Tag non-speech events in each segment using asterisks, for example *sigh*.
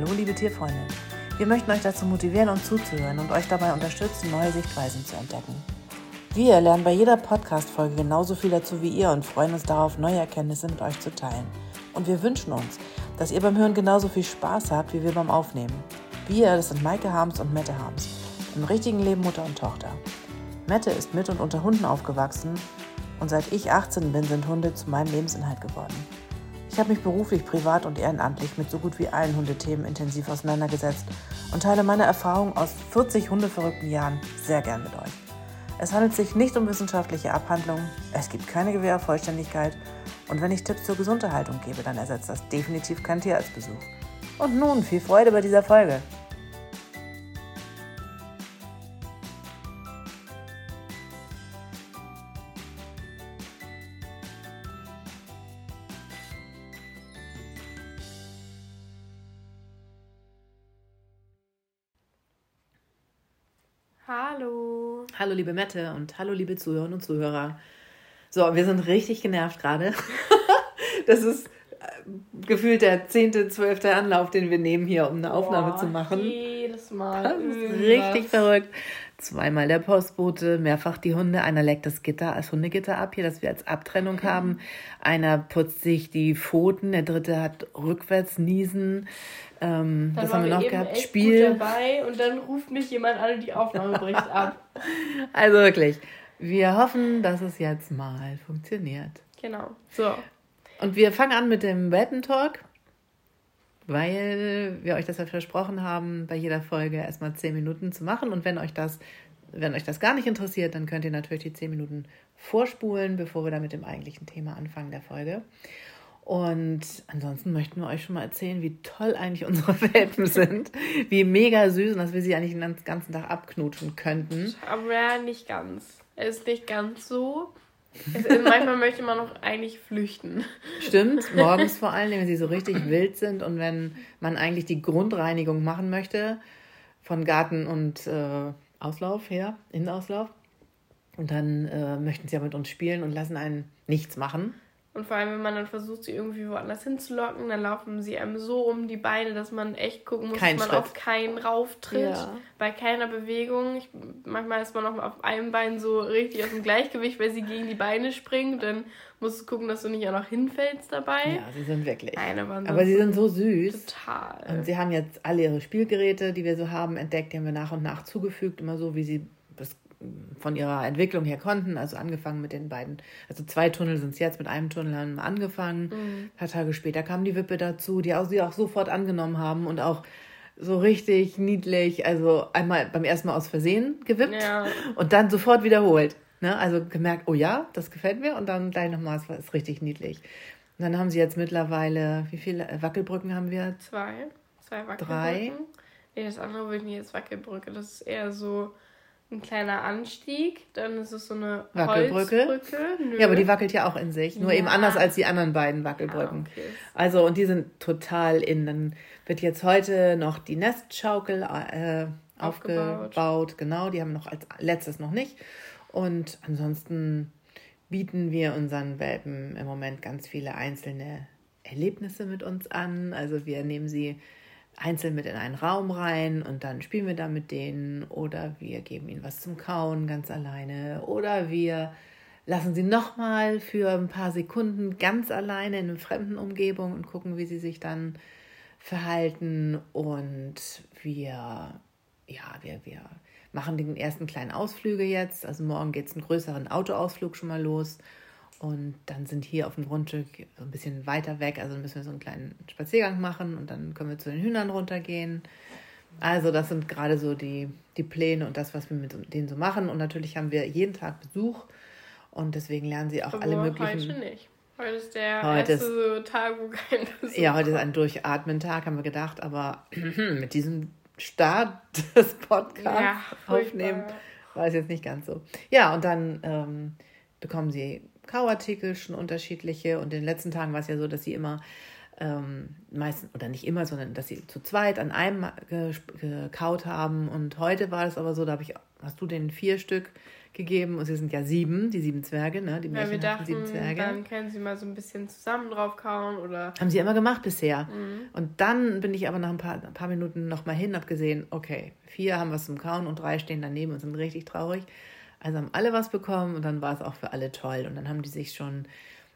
Hallo, liebe Tierfreunde. Wir möchten euch dazu motivieren und zuzuhören und euch dabei unterstützen, neue Sichtweisen zu entdecken. Wir lernen bei jeder Podcast-Folge genauso viel dazu wie ihr und freuen uns darauf, neue Erkenntnisse mit euch zu teilen. Und wir wünschen uns, dass ihr beim Hören genauso viel Spaß habt wie wir beim Aufnehmen. Wir, das sind Maike Harms und Mette Harms, im richtigen Leben Mutter und Tochter. Mette ist mit und unter Hunden aufgewachsen und seit ich 18 bin, sind Hunde zu meinem Lebensinhalt geworden. Ich habe mich beruflich, privat und ehrenamtlich mit so gut wie allen Hundethemen intensiv auseinandergesetzt und teile meine Erfahrungen aus 40 hundeverrückten Jahren sehr gern mit euch. Es handelt sich nicht um wissenschaftliche Abhandlungen, es gibt keine Gewähr auf Vollständigkeit und wenn ich Tipps zur Gesunderhaltung gebe, dann ersetzt das definitiv kein Tierarztbesuch. Und nun viel Freude bei dieser Folge. Hallo. Liebe Mette und hallo liebe Zuhörerinnen und Zuhörer. So, wir sind richtig genervt gerade. *laughs* das ist äh, gefühlt der zehnte, zwölfte Anlauf, den wir nehmen hier, um eine Aufnahme Boah, zu machen. Jedes Mal. Das ist richtig verrückt. Zweimal der Postbote, mehrfach die Hunde. Einer leckt das Gitter als Hundegitter ab hier, das wir als Abtrennung haben. Einer putzt sich die Pfoten, der dritte hat rückwärts niesen. Ähm, waren haben wir noch gehabt? Spiel. Dabei und dann ruft mich jemand an und die Aufnahme bricht *laughs* ab. Also wirklich, wir hoffen, dass es jetzt mal funktioniert. Genau. So. Und wir fangen an mit dem Welpen-Talk, weil wir euch das ja versprochen haben, bei jeder Folge erstmal 10 Minuten zu machen. Und wenn euch das, wenn euch das gar nicht interessiert, dann könnt ihr natürlich die 10 Minuten vorspulen, bevor wir dann mit dem eigentlichen Thema anfangen der Folge. Und ansonsten möchten wir euch schon mal erzählen, wie toll eigentlich unsere *laughs* Welpen sind, wie mega süß und dass wir sie eigentlich den ganzen Tag abknutschen könnten. Aber ja, nicht ganz. Es ist nicht ganz so. Ist, manchmal möchte man noch eigentlich flüchten. Stimmt, *laughs* morgens vor allem, wenn sie so richtig wild sind und wenn man eigentlich die Grundreinigung machen möchte von Garten und äh, Auslauf her, Innenauslauf. Und dann äh, möchten sie ja mit uns spielen und lassen einen nichts machen. Und vor allem, wenn man dann versucht, sie irgendwie woanders hinzulocken, dann laufen sie einem so um die Beine, dass man echt gucken muss, Kein dass man Schritt. auf keinen rauftritt. Ja. Bei keiner Bewegung. Ich, manchmal ist man auch auf einem Bein so richtig aus dem Gleichgewicht, weil sie gegen die Beine springt. Dann musst du gucken, dass du nicht auch noch hinfällst dabei. Ja, sie sind wirklich. Nein, aber, Aber sie sind so süß. Total. Und sie haben jetzt alle ihre Spielgeräte, die wir so haben, entdeckt. Die haben wir nach und nach zugefügt, immer so, wie sie von ihrer Entwicklung her konnten. Also angefangen mit den beiden, also zwei Tunnel sind es jetzt, mit einem Tunnel haben wir angefangen. Ein paar Tage später kam die Wippe dazu, die auch, sie auch sofort angenommen haben und auch so richtig niedlich, also einmal beim ersten Mal aus Versehen gewippt Ja. und dann sofort wiederholt. Ne? Also gemerkt, oh ja, das gefällt mir und dann gleich nochmal, es war- ist richtig niedlich. Und dann haben sie jetzt mittlerweile, wie viele Wackelbrücken haben wir? Zwei. Zwei Wackelbrücken. Drei. Nee, das andere würde ich nicht jetzt Wackelbrücke. Das ist eher so ein kleiner Anstieg. Dann ist es so eine Wackelbrücke? Ja, aber die wackelt ja auch in sich, nur Ja. eben anders als die anderen beiden Ah, Wackelbrücken. okay. Also, und die sind total in. Dann wird jetzt heute noch die Nestschaukel äh, aufgebaut. Aufgebaut. Genau, die haben noch als letztes noch nicht. Und ansonsten bieten wir unseren Welpen im Moment ganz viele einzelne Erlebnisse mit uns an. Also wir nehmen sie einzeln mit in einen Raum rein und dann spielen wir da mit denen oder wir geben ihnen was zum Kauen ganz alleine oder wir lassen sie nochmal für ein paar Sekunden ganz alleine in einer fremden Umgebung und gucken, wie sie sich dann verhalten und wir, ja, wir, wir machen den ersten kleinen Ausflüge jetzt. Also morgen geht es einen größeren Autoausflug schon mal los. Und dann sind hier auf dem Grundstück so ein bisschen weiter weg, also müssen wir so einen kleinen Spaziergang machen und dann können wir zu den Hühnern runtergehen. Also das sind gerade so die, die Pläne und das, was wir mit denen so machen. Und natürlich haben wir jeden Tag Besuch und deswegen lernen sie auch Aber alle möglichen. heute nicht. Heute ist der Heute erste so Tag, wo kein Besuch Ja, heute ist ein Durchatmen-Tag, haben wir gedacht, aber *clears throat* mit diesem Start *laughs* des Podcasts Ja, aufnehmen war es jetzt nicht ganz so. Ja, und dann ähm, bekommen sie Kauartikel, schon unterschiedliche. Und in den letzten Tagen war es ja so, dass sie immer ähm, meistens, oder nicht immer, sondern dass sie zu zweit an einem ge- gekaut haben. Und heute war es aber so, da habe ich, hast du den vier Stück gegeben. Und sie sind ja sieben, die sieben Zwerge, ne? Die ja, wir dachten, sieben Zwerge. Dann können sie mal so ein bisschen zusammen draufkauen oder. Haben sie immer gemacht bisher. Mhm. Und dann bin ich aber nach ein paar, ein paar Minuten nochmal hin, hab gesehen, okay, vier haben was zum Kauen und drei stehen daneben und sind richtig traurig. Also haben alle was bekommen und dann war es auch für alle toll. Und dann haben die sich schon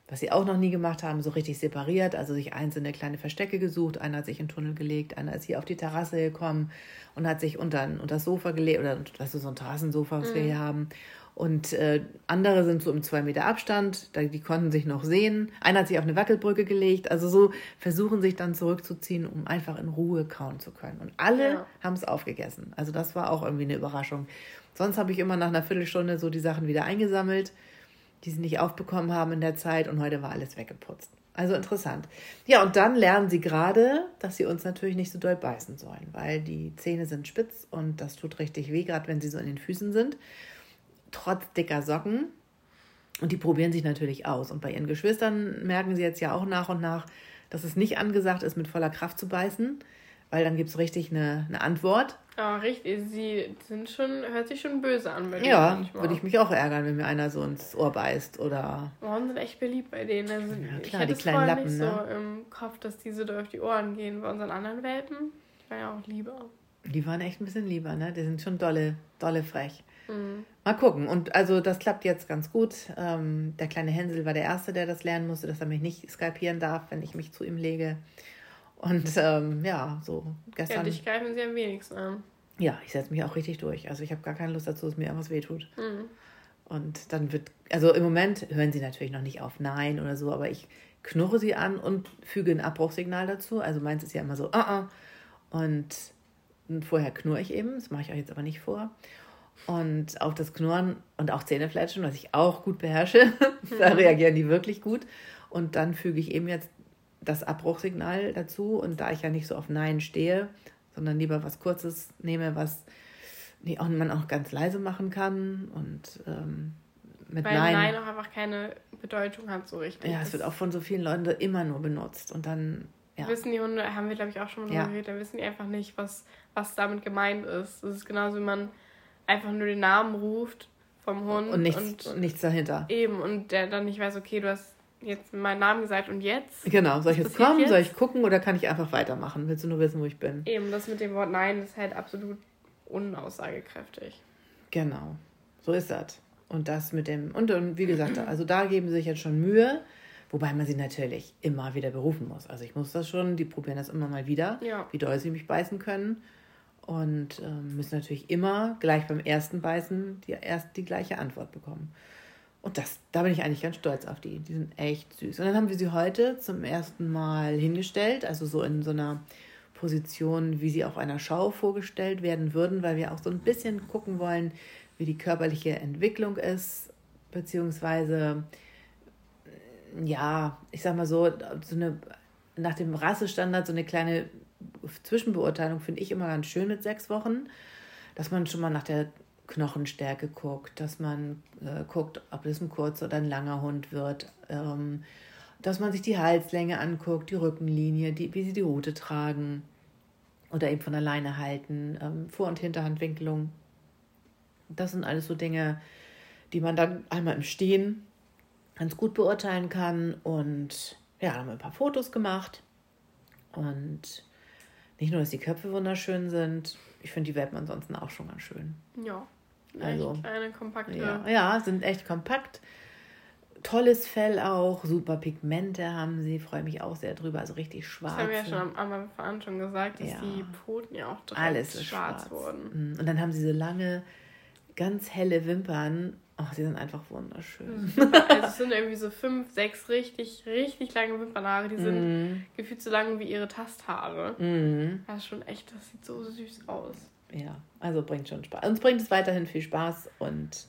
was sie auch noch nie gemacht haben, so richtig separiert, also sich einzelne kleine Verstecke gesucht. Einer hat sich in den Tunnel gelegt, einer ist hier auf die Terrasse gekommen und hat sich unter, unter das Sofa gelegt, oder das ist so ein Terrassensofa, was mhm. wir hier haben. Und äh, andere sind so im zwei Meter Abstand, da, die konnten sich noch sehen. Einer hat sich auf eine Wackelbrücke gelegt. Also so versuchen sich dann zurückzuziehen, um einfach in Ruhe kauen zu können. Und alle ja. haben es aufgegessen. Also das war auch irgendwie eine Überraschung. Sonst habe ich immer nach einer Viertelstunde so die Sachen wieder eingesammelt die sie nicht aufbekommen haben in der Zeit und heute war alles weggeputzt. Also interessant. Ja, und dann lernen sie gerade, dass sie uns natürlich nicht so doll beißen sollen, weil die Zähne sind spitz und das tut richtig weh, gerade wenn sie so in den Füßen sind. Trotz dicker Socken. Und die probieren sich natürlich aus. Und bei ihren Geschwistern merken sie jetzt ja auch nach und nach, dass es nicht angesagt ist, mit voller Kraft zu beißen, weil dann gibt es richtig eine, eine Antwort. Ah, richtig. Sie sind schon, hört sich schon böse an bei denen. Ja, würde ich mich auch ärgern, wenn mir einer so ins Ohr beißt oder. Ohren sind echt beliebt bei denen. Also ja, klar, ich die kleinen Lappen, nicht ne? so im Kopf, dass diese da auf die Ohren gehen. Bei unseren anderen Welpen, die waren ja auch lieber. Die waren echt ein bisschen lieber, ne? Die sind schon dolle, dolle frech. Mhm. Mal gucken. Und also das klappt jetzt ganz gut. Ähm, der kleine Hänsel war der Erste, der das lernen musste, dass er mich nicht skalpieren darf, wenn ich mich zu ihm lege. Und ähm, ja, so gestern. Ja, dich greifen sie am wenigsten an. Ja, ich setze mich auch richtig durch. Also ich habe gar keine Lust dazu, dass mir irgendwas wehtut. Mhm. Und dann wird, also im Moment hören sie natürlich noch nicht auf Nein oder so, aber ich knurre sie an und füge ein Abbruchsignal dazu. Also meins ist ja immer so, uh -uh. Und, und vorher knurre ich eben, das mache ich euch jetzt aber nicht vor. Und auf das Knurren und auch Zähnefletschen, was ich auch gut beherrsche, *laughs* da mhm. reagieren die wirklich gut. Und dann füge ich eben jetzt das Abbruchsignal dazu. Und da ich ja nicht so auf Nein stehe, sondern lieber was Kurzes nehme, was man auch ganz leise machen kann und ähm, mit Weil Nein. Nein auch einfach keine Bedeutung hat so richtig. Ja, es wird auch von so vielen Leuten immer nur benutzt und dann ja. Wissen die Hunde, haben wir glaube ich auch schon mal ja. geredet, da wissen die einfach nicht, was, was damit gemeint ist. Das ist genauso, wie man einfach nur den Namen ruft vom Hund. Und nichts, und, und nichts dahinter. Eben, und der dann nicht weiß, okay, du hast jetzt meinen Namen gesagt und jetzt? Genau, soll ich jetzt kommen, jetzt? soll ich gucken oder kann ich einfach weitermachen? Willst du nur wissen, wo ich bin? Eben, das mit dem Wort Nein ist halt absolut unaussagekräftig. Genau, so ist das. Und das mit dem, und, und wie gesagt, also da geben sie sich jetzt schon Mühe, wobei man sie natürlich immer wieder berufen muss. Also ich muss das schon, die probieren das immer mal wieder, ja. wie doll sie mich beißen können. Und ähm, müssen natürlich immer gleich beim ersten Beißen die, erst die gleiche Antwort bekommen. Und das, da bin ich eigentlich ganz stolz auf die. Die sind echt süß. Und dann haben wir sie heute zum ersten Mal hingestellt, also so in so einer Position, wie sie auf einer Schau vorgestellt werden würden, weil wir auch so ein bisschen gucken wollen, wie die körperliche Entwicklung ist, beziehungsweise, ja, ich sag mal so, so eine, nach dem Rassestandard so eine kleine Zwischenbeurteilung finde ich immer ganz schön mit sechs Wochen, dass man schon mal nach der Knochenstärke guckt, dass man äh, guckt, ob es ein kurzer oder ein langer Hund wird, ähm, dass man sich die Halslänge anguckt, die Rückenlinie, die, wie sie die Rute tragen oder eben von alleine halten, ähm, Vor- und Hinterhandwinkelung. Das sind alles so Dinge, die man dann einmal im Stehen ganz gut beurteilen kann. Und ja, haben wir ein paar Fotos gemacht. Und nicht nur, dass die Köpfe wunderschön sind, ich finde die Welpen ansonsten auch schon ganz schön. Ja. Also, kleine, kompakte. Ja, ja, sind echt kompakt. Tolles Fell auch, super Pigmente haben sie, freue mich auch sehr drüber, also richtig schwarz. Das haben wir ja schon am Anfang schon gesagt, dass ja. die Pfoten ja auch direkt Alles schwarz, schwarz wurden. Mhm. Und dann haben sie so lange, ganz helle Wimpern. Ach, die sind einfach wunderschön. *laughs* also es sind irgendwie so fünf, sechs richtig, richtig lange Wimpernhaare. Die sind mm. gefühlt so lang wie ihre Tasthaare. Mm. Das ist schon echt, das sieht so süß aus ja, also bringt schon Spaß. Uns bringt es weiterhin viel Spaß und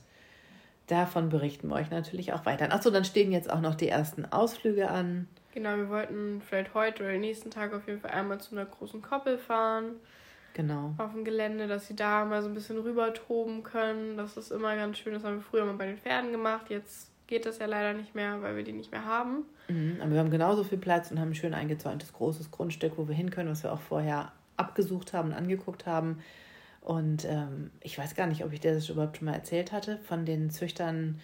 davon berichten wir euch natürlich auch weiter. Achso, dann stehen jetzt auch noch die ersten Ausflüge an. Genau, wir wollten vielleicht heute oder den nächsten Tag auf jeden Fall einmal zu einer großen Koppel fahren. Genau. Auf dem Gelände, dass sie da mal so ein bisschen rüber toben können. Das ist immer ganz schön. Das haben wir früher mal bei den Pferden gemacht. Jetzt geht das ja leider nicht mehr, weil wir die nicht mehr haben. Mhm, aber wir haben genauso viel Platz und haben ein schön eingezäuntes großes Grundstück, wo wir hin können, was wir auch vorher abgesucht haben und angeguckt haben. Und ähm, ich weiß gar nicht, ob ich dir das überhaupt schon mal erzählt hatte, von den Züchtern,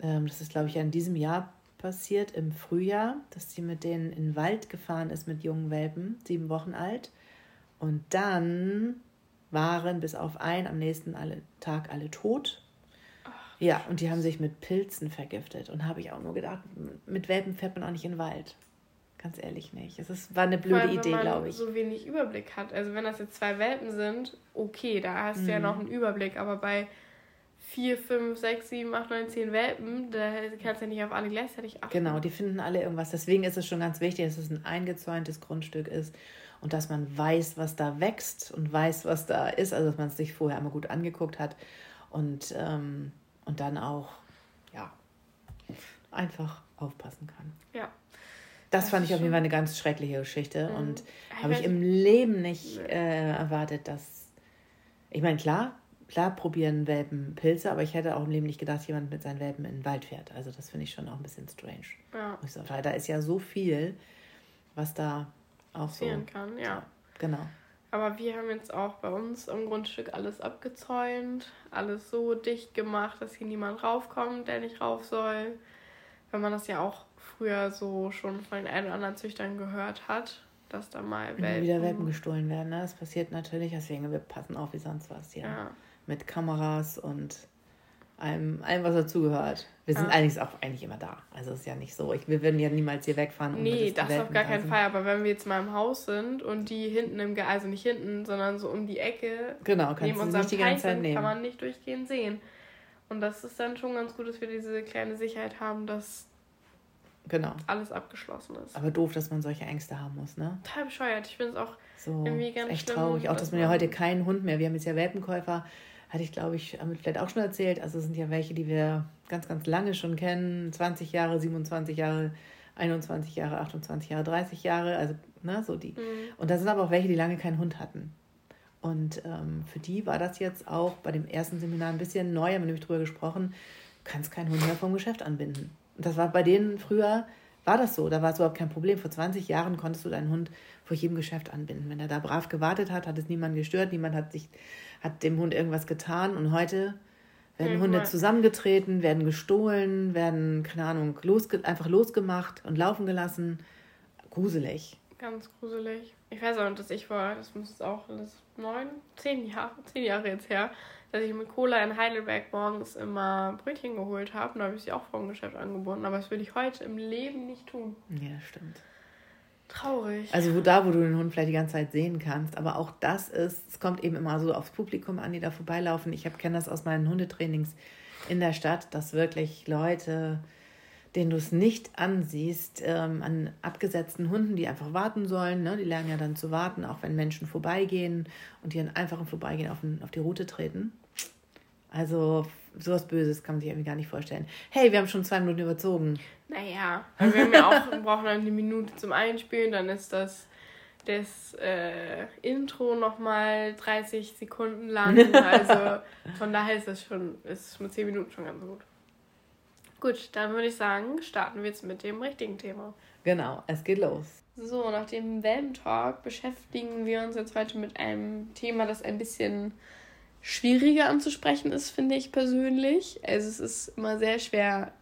ähm, das ist, glaube ich, ja in diesem Jahr passiert, im Frühjahr, dass sie mit denen in den Wald gefahren ist mit jungen Welpen, sieben Wochen alt. Und dann waren bis auf einen am nächsten alle, Tag alle tot. Ach, ja, und die haben sich mit Pilzen vergiftet. Und habe ich auch nur gedacht, mit Welpen fährt man auch nicht in den Wald. Ganz ehrlich nicht. Es ist, war eine blöde allem, Idee, glaube ich. so wenig Überblick hat. Also wenn das jetzt zwei Welpen sind, okay, da hast mhm. du ja mhm. noch einen Überblick. Aber bei vier, fünf, sechs, sieben, acht, neun, zehn Welpen, da kannst du ja nicht auf alle gleichzeitig achten. Genau, die finden alle irgendwas. Deswegen ist es schon ganz wichtig, dass es ein eingezäuntes Grundstück ist und dass man weiß, was da wächst und weiß, was da ist, also dass man es sich vorher einmal gut angeguckt hat und, ähm, und dann auch, ja, einfach aufpassen kann. Ja. Das, das fand ich auf jeden Fall eine ganz schreckliche Geschichte mhm. und habe ich im Leben nicht äh, erwartet, dass, ich meine, klar, klar probieren Welpen Pilze, aber ich hätte auch im Leben nicht gedacht, dass jemand mit seinen Welpen in den Wald fährt. Also das finde ich schon auch ein bisschen strange. Ja. Weil da ist ja so viel, was da auch so. kann, ja. Genau. Aber wir haben jetzt auch bei uns im Grundstück alles abgezäunt, alles so dicht gemacht, dass hier niemand raufkommt, der nicht rauf soll. Wenn man das ja auch früher so schon von den ein oder anderen Züchtern gehört hat, dass da mal Welpen... wieder Welpen gestohlen werden. Ne? Das passiert natürlich, deswegen wir passen auf wie sonst was hier. Ja. Mit Kameras und allem, allem was dazugehört. Wir sind ja. eigentlich auch eigentlich immer da. Also es ist ja nicht so. Ich, wir würden ja niemals hier wegfahren. Nee, das auf gar keinen Fall. Aber wenn wir jetzt mal im Haus sind und die hinten im, Ge also nicht hinten, sondern so um die Ecke genau, neben unserem nicht die ganze Zeit nehmen. kann man nicht durchgehend sehen. Und das ist dann schon ganz gut, dass wir diese kleine Sicherheit haben, dass genau. alles abgeschlossen ist. Aber doof, dass man solche Ängste haben muss, ne? Total bescheuert. Ich finde es auch so, irgendwie ganz echt schlimm, traurig. Auch, dass man ja heute keinen Hund mehr. Wir haben jetzt ja Welpenkäufer hatte ich, glaube ich, vielleicht auch schon erzählt. Also es sind ja welche, die wir ganz, ganz lange schon kennen. 20 Jahre, 27 Jahre, 21 Jahre, 28 Jahre, 30 Jahre. Also, ne, so die. Mhm. Und da sind aber auch welche, die lange keinen Hund hatten. Und ähm, für die war das jetzt auch bei dem ersten Seminar ein bisschen neu, haben wir nämlich drüber gesprochen, du kannst keinen Hund mehr vom Geschäft anbinden. Und das war bei denen früher, war das so, da war es überhaupt kein Problem. Vor 20 Jahren konntest du deinen Hund vor jedem Geschäft anbinden. Wenn er da brav gewartet hat, hat es niemand gestört, niemand hat sich hat dem Hund irgendwas getan und heute werden Hunde zusammengetreten, werden gestohlen, werden, keine Ahnung, losge einfach losgemacht und laufen gelassen. Gruselig. Ganz gruselig. Ich weiß auch, dass ich war, das muss jetzt auch das neun, zehn Jahre, *laughs* zehn Jahre jetzt her, dass ich mit Cola in Heidelberg morgens immer Brötchen geholt habe und da habe ich sie auch vom Geschäft angebunden. Aber das würde ich heute im Leben nicht tun. Ja, stimmt. Traurig. Also wo da, wo du den Hund vielleicht die ganze Zeit sehen kannst. Aber auch das ist, es kommt eben immer so aufs Publikum an, die da vorbeilaufen. Ich kenne das aus meinen Hundetrainings in der Stadt, dass wirklich Leute, denen du es nicht ansiehst, ähm, an abgesetzten Hunden, die einfach warten sollen, ne? die lernen ja dann zu warten, auch wenn Menschen vorbeigehen und die einfach im Vorbeigehen auf, den, auf die Route treten. Also sowas Böses kann man sich irgendwie gar nicht vorstellen. Hey, wir haben schon zwei Minuten überzogen. Naja, also wir haben ja auch, wir brauchen eine Minute zum Einspielen, dann ist das das äh, Intro nochmal 30 Sekunden lang. *laughs* Also von daher ist das schon, ist mit 10 Minuten schon ganz gut. Gut, dann würde ich sagen, starten wir jetzt mit dem richtigen Thema. Genau, es geht los. So, nach dem Welpentalk beschäftigen wir uns jetzt heute mit einem Thema, das ein bisschen schwieriger anzusprechen ist, finde ich persönlich. Also es ist immer sehr schwer.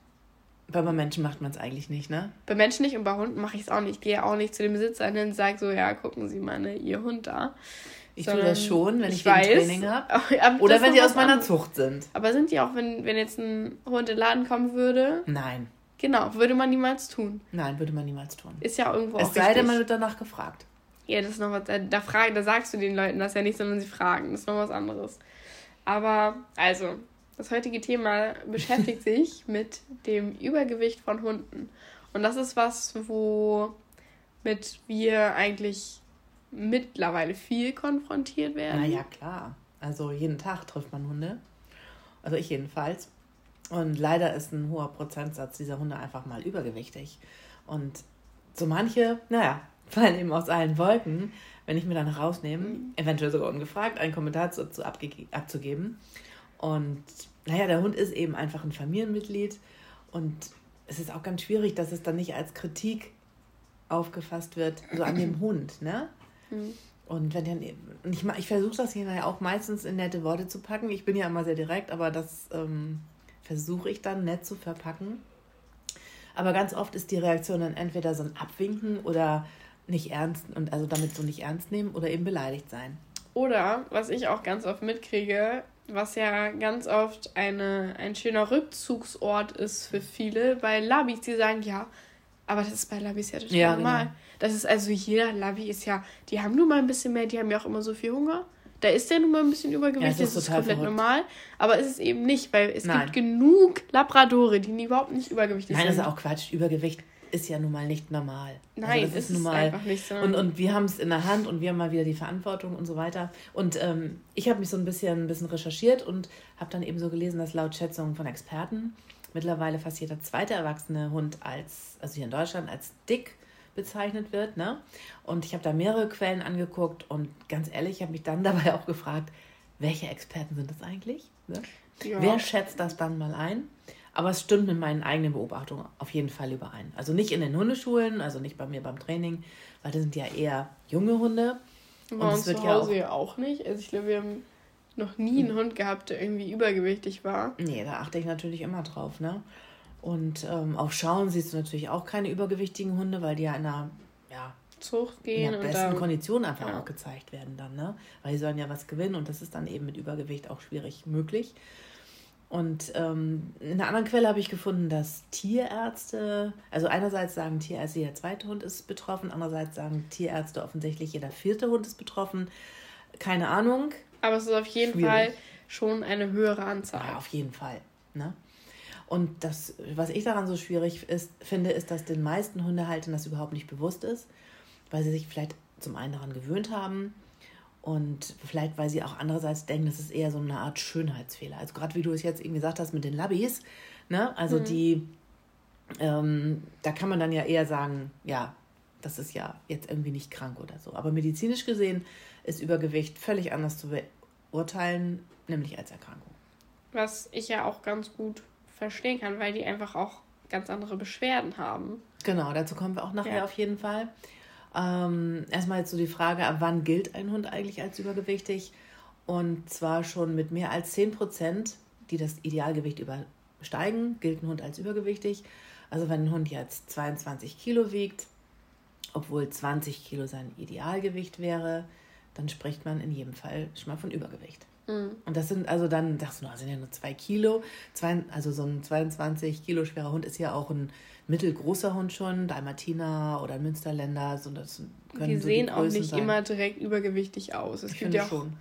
Weil bei Menschen macht man es eigentlich nicht, ne? Bei Menschen nicht und bei Hunden mache ich es auch nicht. Ich gehe auch nicht zu dem Besitzer und sage so, ja, gucken Sie mal, ne, Ihr Hund da. Ich tue das schon, wenn ich, ich weiß, Training habe. *laughs* Oder wenn die aus meiner Zucht sind. Aber sind die auch, wenn, wenn jetzt ein Hund in den Laden kommen würde? Nein. Genau, würde man niemals tun. Nein, würde man niemals tun. Ist ja irgendwo es auch Es sei denn, man wird danach gefragt. Ja, das ist noch was, da, da, frag, da sagst du den Leuten das ja nicht, sondern sie fragen. Das ist noch was anderes. Aber, also, das heutige Thema beschäftigt *laughs* sich mit dem Übergewicht von Hunden. Und das ist was, womit wir eigentlich mittlerweile viel konfrontiert werden. Na ja, klar. Also jeden Tag trifft man Hunde. Also ich jedenfalls. Und leider ist ein hoher Prozentsatz dieser Hunde einfach mal übergewichtig. Und so manche, naja, *laughs* fallen eben aus allen Wolken, wenn ich mir dann rausnehme, mhm. eventuell sogar ungefragt, einen Kommentar dazu abzugeben. Und naja, der Hund ist eben einfach ein Familienmitglied und es ist auch ganz schwierig, dass es dann nicht als Kritik aufgefasst wird, so an dem Hund, ne? Mhm. Und wenn dann, ich, ich versuche das hier auch meistens in nette Worte zu packen. Ich bin ja immer sehr direkt, aber das ähm, versuche ich dann nett zu verpacken. Aber ganz oft ist die Reaktion dann entweder so ein Abwinken oder nicht ernst und also damit so nicht ernst nehmen oder eben beleidigt sein. Oder was ich auch ganz oft mitkriege, was ja ganz oft eine, ein schöner Rückzugsort ist für viele, weil Labis, die sagen, ja, aber das ist bei Labis ja total ja, normal. Genau. Das ist also jeder Labi ist ja, die haben nur mal ein bisschen mehr, die haben ja auch immer so viel Hunger. Da ist der nun mal ein bisschen Übergewicht, ja, das, ist, das ist komplett verrückt. normal. Aber es ist eben nicht, weil es Nein. gibt genug Labradore, die überhaupt nicht übergewichtig Nein, sind. Nein, das ist auch Quatsch. Übergewicht ist ja nun mal nicht normal. Also Nein, also das ist, ist nun mal, einfach nicht so. Und, und wir haben es in der Hand und wir haben mal wieder die Verantwortung und so weiter. Und ähm, ich habe mich so ein bisschen, ein bisschen recherchiert und habe dann eben so gelesen, dass laut Schätzungen von Experten mittlerweile fast jeder zweite erwachsene Hund als, also hier in Deutschland, als dick bezeichnet wird. Ne? Und ich habe da mehrere Quellen angeguckt und ganz ehrlich, ich habe mich dann *laughs* dabei auch gefragt, welche Experten sind das eigentlich? Ne? Ja. Wer schätzt das dann mal ein? Aber es stimmt mit meinen eigenen Beobachtungen auf jeden Fall überein. Also nicht in den Hundeschulen, also nicht bei mir beim Training, weil das sind ja eher junge Hunde. Bei und uns zu Hause ja auch, auch nicht. Also ich glaube, wir haben noch nie einen Hund gehabt, der irgendwie übergewichtig war. Nee, da achte ich natürlich immer drauf, ne? Und ähm, auf Schauen siehst du natürlich auch keine übergewichtigen Hunde, weil die ja in einer ja, Zucht gehen. In der besten Kondition einfach ja. auch gezeigt werden dann, ne? Weil die sollen ja was gewinnen und das ist dann eben mit Übergewicht auch schwierig möglich. Und ähm, in einer anderen Quelle habe ich gefunden, dass Tierärzte, also einerseits sagen Tierärzte, jeder zweite Hund ist betroffen, andererseits sagen Tierärzte offensichtlich, jeder vierte Hund ist betroffen. Keine Ahnung. Aber es ist auf jeden Schwierig. Fall schon eine höhere Anzahl. Ja, auf jeden Fall. Ne? Und das, was ich daran so schwierig ist, finde, ist, dass den meisten Hundehaltern das überhaupt nicht bewusst ist, weil sie sich vielleicht zum einen daran gewöhnt haben und vielleicht, weil sie auch andererseits denken, das ist eher so eine Art Schönheitsfehler. Also gerade wie du es jetzt eben gesagt hast mit den Labis, ne? Also mhm. die, ähm, da kann man dann ja eher sagen, ja, das ist ja jetzt irgendwie nicht krank oder so. Aber medizinisch gesehen ist Übergewicht völlig anders zu beurteilen, nämlich als Erkrankung. Was ich ja auch ganz gut verstehen kann, weil die einfach auch ganz andere Beschwerden haben. Genau, dazu kommen wir auch nachher ja. auf jeden Fall. Ähm, erstmal jetzt so die Frage, ab wann gilt ein Hund eigentlich als übergewichtig? Und zwar schon mit mehr als 10 Prozent, die das Idealgewicht übersteigen, gilt ein Hund als übergewichtig. Also wenn ein Hund jetzt 22 Kilo wiegt, obwohl 20 Kilo sein Idealgewicht wäre, dann spricht man in jedem Fall schon mal von Übergewicht. Mhm. Und das sind also dann, das sind ja nur zwei Kilo. Zwei, also so ein 22 Kilo schwerer Hund ist ja auch ein mittelgroßer Hund schon, Dalmatiner oder Münsterländer. So, das können die so sehen die auch nicht sein. immer direkt übergewichtig aus. Es ich gibt ja auch schon.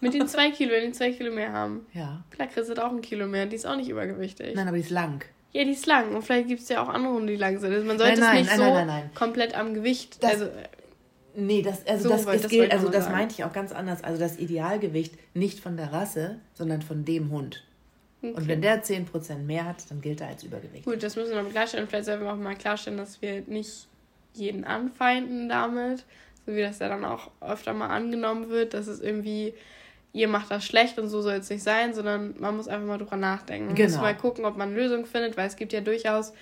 Mit den *laughs* zwei Kilo, wenn die zwei Kilo mehr haben. Ja. Plakritz hat auch ein Kilo mehr, die ist auch nicht übergewichtig. Nein, aber die ist lang. Ja, die ist lang. Und vielleicht gibt es ja auch andere Hunde, die lang sind. Also man sollte nein, nein, es nicht nein, so komplett am Gewicht. Das, also, Nee, das, also so, das, das gilt, also das meinte ich auch ganz anders. Also das Idealgewicht nicht von der Rasse, sondern von dem Hund. Okay. Und wenn der 10% mehr hat, dann gilt er als Übergewicht. Gut, das müssen wir noch klarstellen. Vielleicht sollten wir auch mal klarstellen, dass wir nicht jeden anfeinden damit. So wie das ja dann auch öfter mal angenommen wird, dass es irgendwie, ihr macht das schlecht und so soll es nicht sein, sondern man muss einfach mal drüber nachdenken. Man genau. muss mal gucken, ob man eine Lösung findet, weil es gibt ja durchaus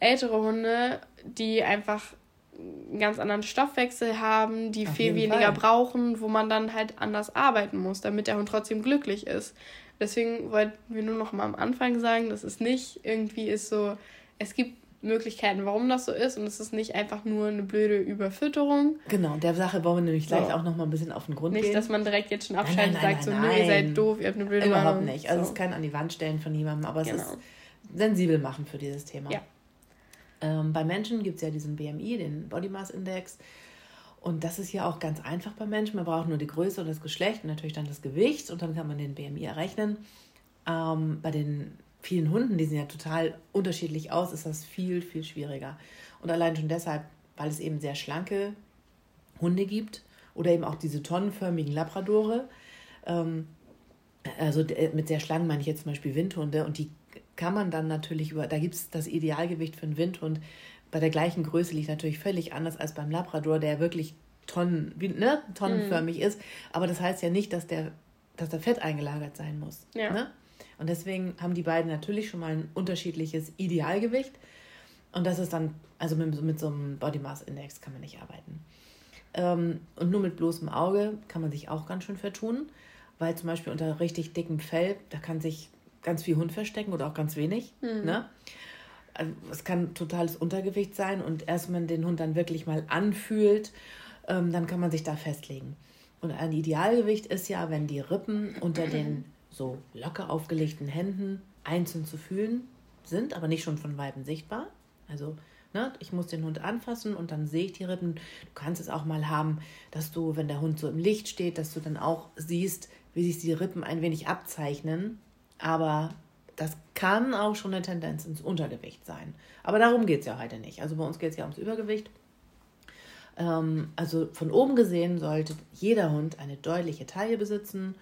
ältere Hunde, die einfach einen ganz anderen Stoffwechsel haben, die Auf viel weniger Fall. brauchen, wo man dann halt anders arbeiten muss, damit der Hund trotzdem glücklich ist. Deswegen wollten wir nur noch mal am Anfang sagen, dass es nicht irgendwie ist so, es gibt Möglichkeiten, warum das so ist und es ist nicht einfach nur eine blöde Überfütterung. Genau, der Sache wollen wir nämlich gleich so. auch noch mal ein bisschen auf den Grund nicht, gehen. Nicht, dass man direkt jetzt schon abschaltet und sagt so, nö, ihr seid doof, ihr habt eine blöde Überhaupt Meinung. nicht. Also so. es ist kein an die Wand stellen von jemandem, aber genau. es ist sensibel machen für dieses Thema. Ja. Ähm, bei Menschen gibt es ja diesen BMI, den Body Mass Index. Und das ist ja auch ganz einfach bei Menschen. Man braucht nur die Größe und das Geschlecht und natürlich dann das Gewicht und dann kann man den BMI errechnen. Ähm, bei den vielen Hunden, die sehen ja total unterschiedlich aus, ist das viel, viel schwieriger. Und allein schon deshalb, weil es eben sehr schlanke Hunde gibt oder eben auch diese tonnenförmigen Labradore. Ähm, also mit sehr schlank meine ich jetzt zum Beispiel Windhunde und die kann man dann natürlich über, da gibt es das Idealgewicht für einen Windhund bei der gleichen Größe liegt natürlich völlig anders als beim Labrador, der wirklich tonnen, wie, ne, tonnenförmig mhm. ist. Aber das heißt ja nicht, dass der, dass der Fett eingelagert sein muss. Ja. Ne? Und deswegen haben die beiden natürlich schon mal ein unterschiedliches Idealgewicht. Und das ist dann, also mit, mit so einem Body Mass Index kann man nicht arbeiten. Ähm, und nur mit bloßem Auge kann man sich auch ganz schön vertun, weil zum Beispiel unter richtig dickem Fell, da kann sich ganz viel Hund verstecken oder auch ganz wenig. Mhm. Ne? Also es kann totales Untergewicht sein und erst wenn man den Hund dann wirklich mal anfühlt, ähm, dann kann man sich da festlegen. Und ein Idealgewicht ist ja, wenn die Rippen unter den so locker aufgelegten Händen einzeln zu fühlen sind, aber nicht schon von Weiben sichtbar. Also ne, ich muss den Hund anfassen und dann sehe ich die Rippen. Du kannst es auch mal haben, dass du, wenn der Hund so im Licht steht, dass du dann auch siehst, wie sich die Rippen ein wenig abzeichnen. Aber das kann auch schon eine Tendenz ins Untergewicht sein. Aber darum geht es ja heute nicht. Also bei uns geht es ja ums Übergewicht. Ähm, also von oben gesehen sollte jeder Hund eine deutliche Taille besitzen.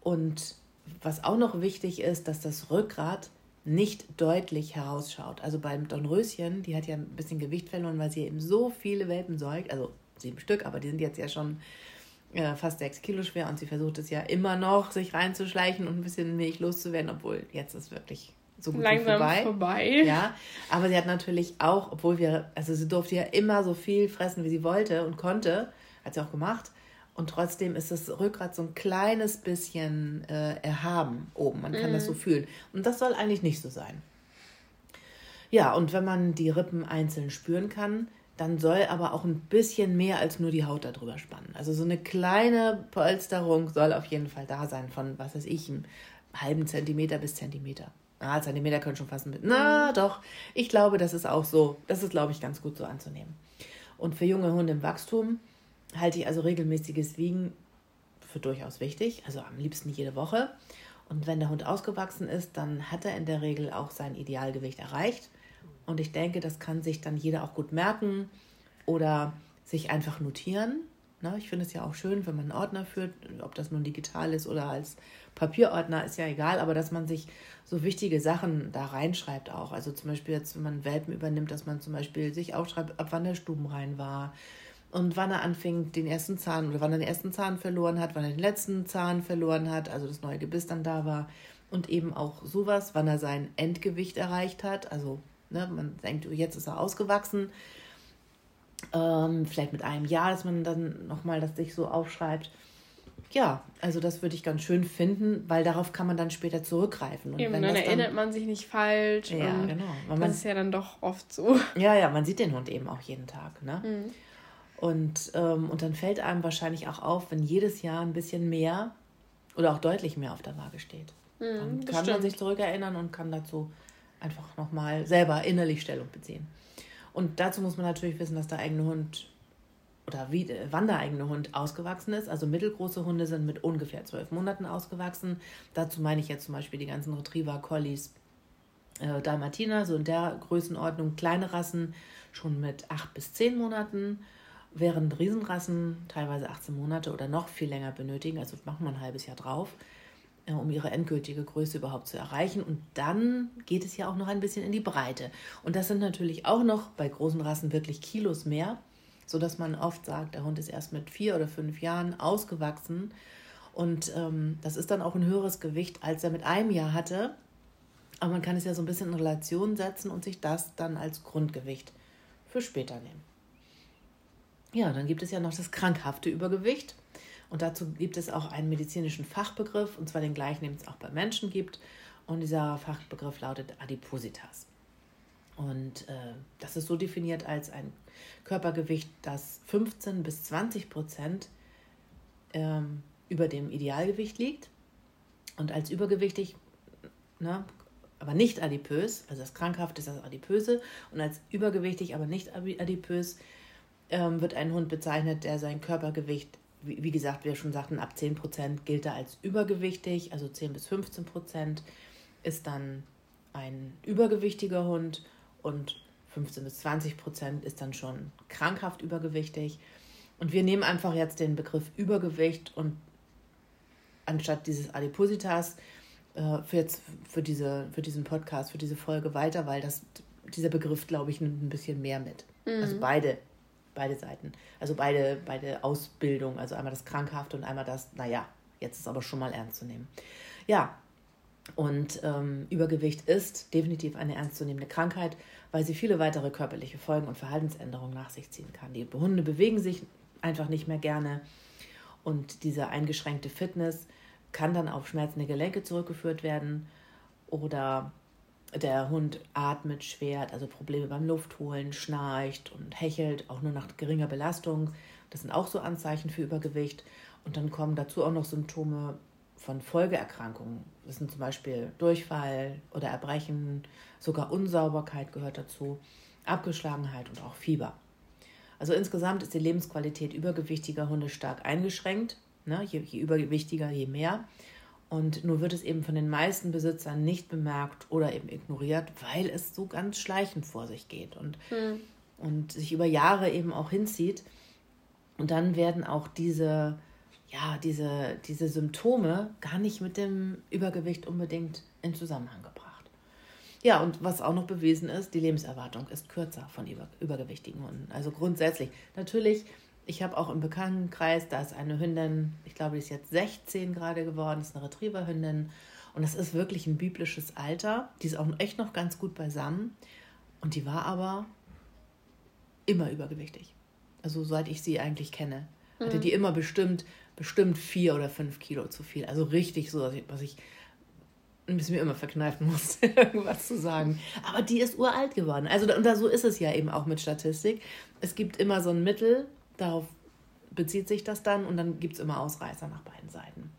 Und was auch noch wichtig ist, dass das Rückgrat nicht deutlich herausschaut. Also beim Dornröschen, die hat ja ein bisschen Gewicht verloren, weil sie eben so viele Welpen säugt, also sieben Stück, aber die sind jetzt ja schon äh, fast sechs Kilo schwer und sie versucht es ja immer noch, sich reinzuschleichen und ein bisschen Milch loszuwerden, obwohl jetzt ist wirklich so gut Langsam vorbei. vorbei. Ja, aber sie hat natürlich auch, obwohl wir, also sie durfte ja immer so viel fressen, wie sie wollte und konnte, hat sie auch gemacht. Und trotzdem ist das Rückgrat so ein kleines bisschen äh, erhaben oben. Man kann mhm. das so fühlen. Und das soll eigentlich nicht so sein. Ja, und wenn man die Rippen einzeln spüren kann, dann soll aber auch ein bisschen mehr als nur die Haut darüber spannen. Also so eine kleine Polsterung soll auf jeden Fall da sein von, was weiß ich, einem halben Zentimeter bis Zentimeter. Ah, Zentimeter können schon fast mit. Na, mhm. doch. Ich glaube, das ist auch so. Das ist, glaube ich, ganz gut so anzunehmen. Und für junge Hunde im Wachstum halte ich also regelmäßiges Wiegen für durchaus wichtig. Also am liebsten jede Woche. Und wenn der Hund ausgewachsen ist, dann hat er in der Regel auch sein Idealgewicht erreicht. Und ich denke, das kann sich dann jeder auch gut merken oder sich einfach notieren. Na, ich finde es ja auch schön, wenn man einen Ordner führt, ob das nun digital ist oder als Papierordner, ist ja egal, aber dass man sich so wichtige Sachen da reinschreibt auch. Also zum Beispiel jetzt, wenn man Welpen übernimmt, dass man zum Beispiel sich aufschreibt, ab wann der Stubenrein war und wann er anfing, den ersten Zahn oder wann er den ersten Zahn verloren hat, wann er den letzten Zahn verloren hat, also das neue Gebiss dann da war und eben auch sowas, wann er sein Endgewicht erreicht hat, also ne, man denkt, oh, jetzt ist er ausgewachsen, ähm, vielleicht mit einem Jahr, dass man dann nochmal das sich so aufschreibt ja, also das würde ich ganz schön finden, weil darauf kann man dann später zurückgreifen. Und Eben, dann erinnert dann, man sich nicht falsch. Ja, genau. Man, das ist ja dann doch oft so. Ja, ja, man sieht den Hund eben auch jeden Tag. Ne? Mhm. Und, ähm, und dann fällt einem wahrscheinlich auch auf, wenn jedes Jahr ein bisschen mehr oder auch deutlich mehr auf der Waage steht. Mhm, dann kann man sich zurückerinnern und kann dazu einfach nochmal selber innerlich Stellung beziehen. Und dazu muss man natürlich wissen, dass der eigene Hund oder wie, äh, wann der eigene Hund ausgewachsen ist. Also mittelgroße Hunde sind mit ungefähr zwölf Monaten ausgewachsen. Dazu meine ich jetzt zum Beispiel die ganzen Retriever, Collies, äh, Dalmatiner, so in der Größenordnung. Kleine Rassen schon mit acht bis zehn Monaten, während Riesenrassen teilweise 18 Monate oder noch viel länger benötigen. Also machen wir ein halbes Jahr drauf, um ihre endgültige Größe überhaupt zu erreichen. Und dann geht es ja auch noch ein bisschen in die Breite. Und das sind natürlich auch noch bei großen Rassen wirklich Kilos mehr so dass man oft sagt, der Hund ist erst mit vier oder fünf Jahren ausgewachsen und ähm, das ist dann auch ein höheres Gewicht, als er mit einem Jahr hatte. Aber man kann es ja so ein bisschen in Relation setzen und sich das dann als Grundgewicht für später nehmen. Ja, dann gibt es ja noch das krankhafte Übergewicht. Und dazu gibt es auch einen medizinischen Fachbegriff, und zwar den gleichen, den es auch bei Menschen gibt. Und dieser Fachbegriff lautet Adipositas. Und äh, das ist so definiert als ein Körpergewicht, das 15 bis 20 Prozent ähm, über dem Idealgewicht liegt. Und als übergewichtig, ne, aber nicht adipös, also das Krankhaft ist das Adipöse, und als übergewichtig, aber nicht adipös, ähm, wird ein Hund bezeichnet, der sein Körpergewicht, wie, wie gesagt, wir schon sagten, ab 10 Prozent gilt er als übergewichtig, also 10 bis 15 Prozent ist dann ein übergewichtiger Hund und 15 bis 20 Prozent ist dann schon krankhaft übergewichtig. Und wir nehmen einfach jetzt den Begriff Übergewicht und anstatt dieses Adipositas äh, für, jetzt, für, diese, für diesen Podcast, für diese Folge weiter, weil das, dieser Begriff, glaube ich, nimmt ein bisschen mehr mit. Mhm. Also beide, beide Seiten. Also beide, beide Ausbildung, also einmal das Krankhafte und einmal das, naja, jetzt ist aber schon mal ernst zu nehmen. Ja, und ähm, Übergewicht ist definitiv eine ernstzunehmende Krankheit, weil sie viele weitere körperliche Folgen und Verhaltensänderungen nach sich ziehen kann. Die Hunde bewegen sich einfach nicht mehr gerne. Und diese eingeschränkte Fitness kann dann auf schmerzende Gelenke zurückgeführt werden oder der Hund atmet schwer, also Probleme beim Luftholen, schnarcht und hechelt, auch nur nach geringer Belastung. Das sind auch so Anzeichen für Übergewicht. Und dann kommen dazu auch noch Symptome von Folgeerkrankungen. Das sind zum Beispiel Durchfall oder Erbrechen, sogar Unsauberkeit gehört dazu, Abgeschlagenheit und auch Fieber. Also insgesamt ist die Lebensqualität übergewichtiger Hunde stark eingeschränkt. Ne? Je, je übergewichtiger, je mehr. Und nur wird es eben von den meisten Besitzern nicht bemerkt oder eben ignoriert, weil es so ganz schleichend vor sich geht und, hm. und sich über Jahre eben auch hinzieht. Und dann werden auch diese, ja, diese, diese Symptome gar nicht mit dem Übergewicht unbedingt in Zusammenhang gebracht. Ja, und was auch noch bewiesen ist, die Lebenserwartung ist kürzer von über, übergewichtigen Hunden. Also grundsätzlich. Natürlich ich habe auch im Bekanntenkreis, da ist eine Hündin, ich glaube, die ist jetzt 16 gerade geworden, ist eine Retriever-Hündin. Und das ist wirklich ein biblisches Alter. Die ist auch echt noch ganz gut beisammen. Und die war aber immer übergewichtig. Also seit ich sie eigentlich kenne. Hatte mhm. die immer bestimmt, bestimmt vier oder fünf Kilo zu viel. Also richtig so, was ich ein bisschen mir immer verkneifen *laughs* musste, irgendwas zu sagen. Aber die ist uralt geworden. Also und da, so ist es ja eben auch mit Statistik. Es gibt immer so ein Mittel, Darauf bezieht sich das dann und dann gibt es immer Ausreißer nach beiden Seiten.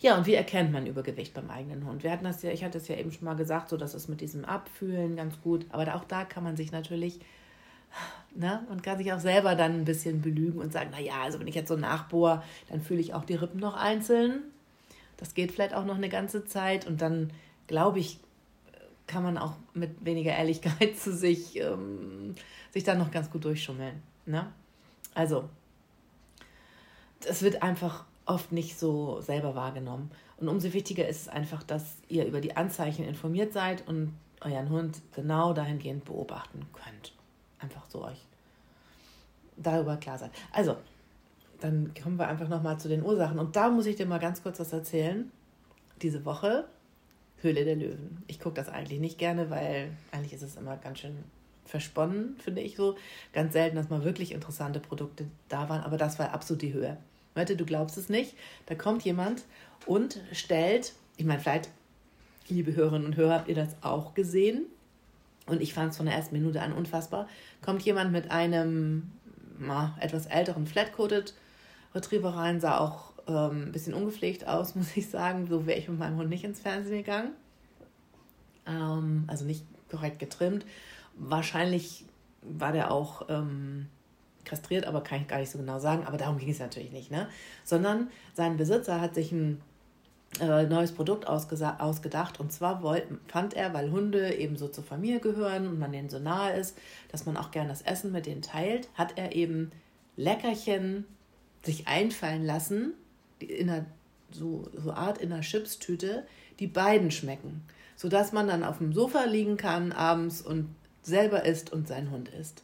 Ja, und wie erkennt man Übergewicht beim eigenen Hund? Wir hatten das ja, ich hatte es ja eben schon mal gesagt, so dass es mit diesem Abfühlen ganz gut, aber auch da kann man sich natürlich, ne, man kann sich auch selber dann ein bisschen belügen und sagen, naja, also wenn ich jetzt so nachbohre, dann fühle ich auch die Rippen noch einzeln. Das geht vielleicht auch noch eine ganze Zeit und dann glaube ich, kann man auch mit weniger Ehrlichkeit *laughs* zu sich, ähm, sich dann noch ganz gut durchschummeln. Ne? Also, es wird einfach oft nicht so selber wahrgenommen. Und umso wichtiger ist es einfach, dass ihr über die Anzeichen informiert seid und euren Hund genau dahingehend beobachten könnt. Einfach so euch darüber klar seid. Also, dann kommen wir einfach nochmal zu den Ursachen. Und da muss ich dir mal ganz kurz was erzählen. Diese Woche Höhle der Löwen. Ich gucke das eigentlich nicht gerne, weil eigentlich ist es immer ganz schön versponnen, finde ich so. Ganz selten, dass mal wirklich interessante Produkte da waren, aber das war absolut die Höhe. Leute, du glaubst es nicht. Da kommt jemand und stellt, ich meine, vielleicht, liebe Hörerinnen und Hörer, habt ihr das auch gesehen? Und ich fand es von der ersten Minute an unfassbar. Kommt jemand mit einem na, etwas älteren Flat-Coated Retriever rein, sah auch ähm, ein bisschen ungepflegt aus, *laughs* muss ich sagen. So wäre ich mit meinem Hund nicht ins Fernsehen gegangen. Ähm, also nicht korrekt getrimmt. Wahrscheinlich war der auch ähm, kastriert, aber kann ich gar nicht so genau sagen. Aber darum ging es natürlich nicht, ne? Sondern sein Besitzer hat sich ein äh, neues Produkt ausgedacht. Und zwar wollt, fand er, weil Hunde eben so zur Familie gehören und man denen so nahe ist, dass man auch gern das Essen mit denen teilt, hat er eben Leckerchen sich einfallen lassen, in einer so, so Art in einer Chipstüte, die beiden schmecken. Sodass man dann auf dem Sofa liegen kann abends und selber isst und sein Hund isst.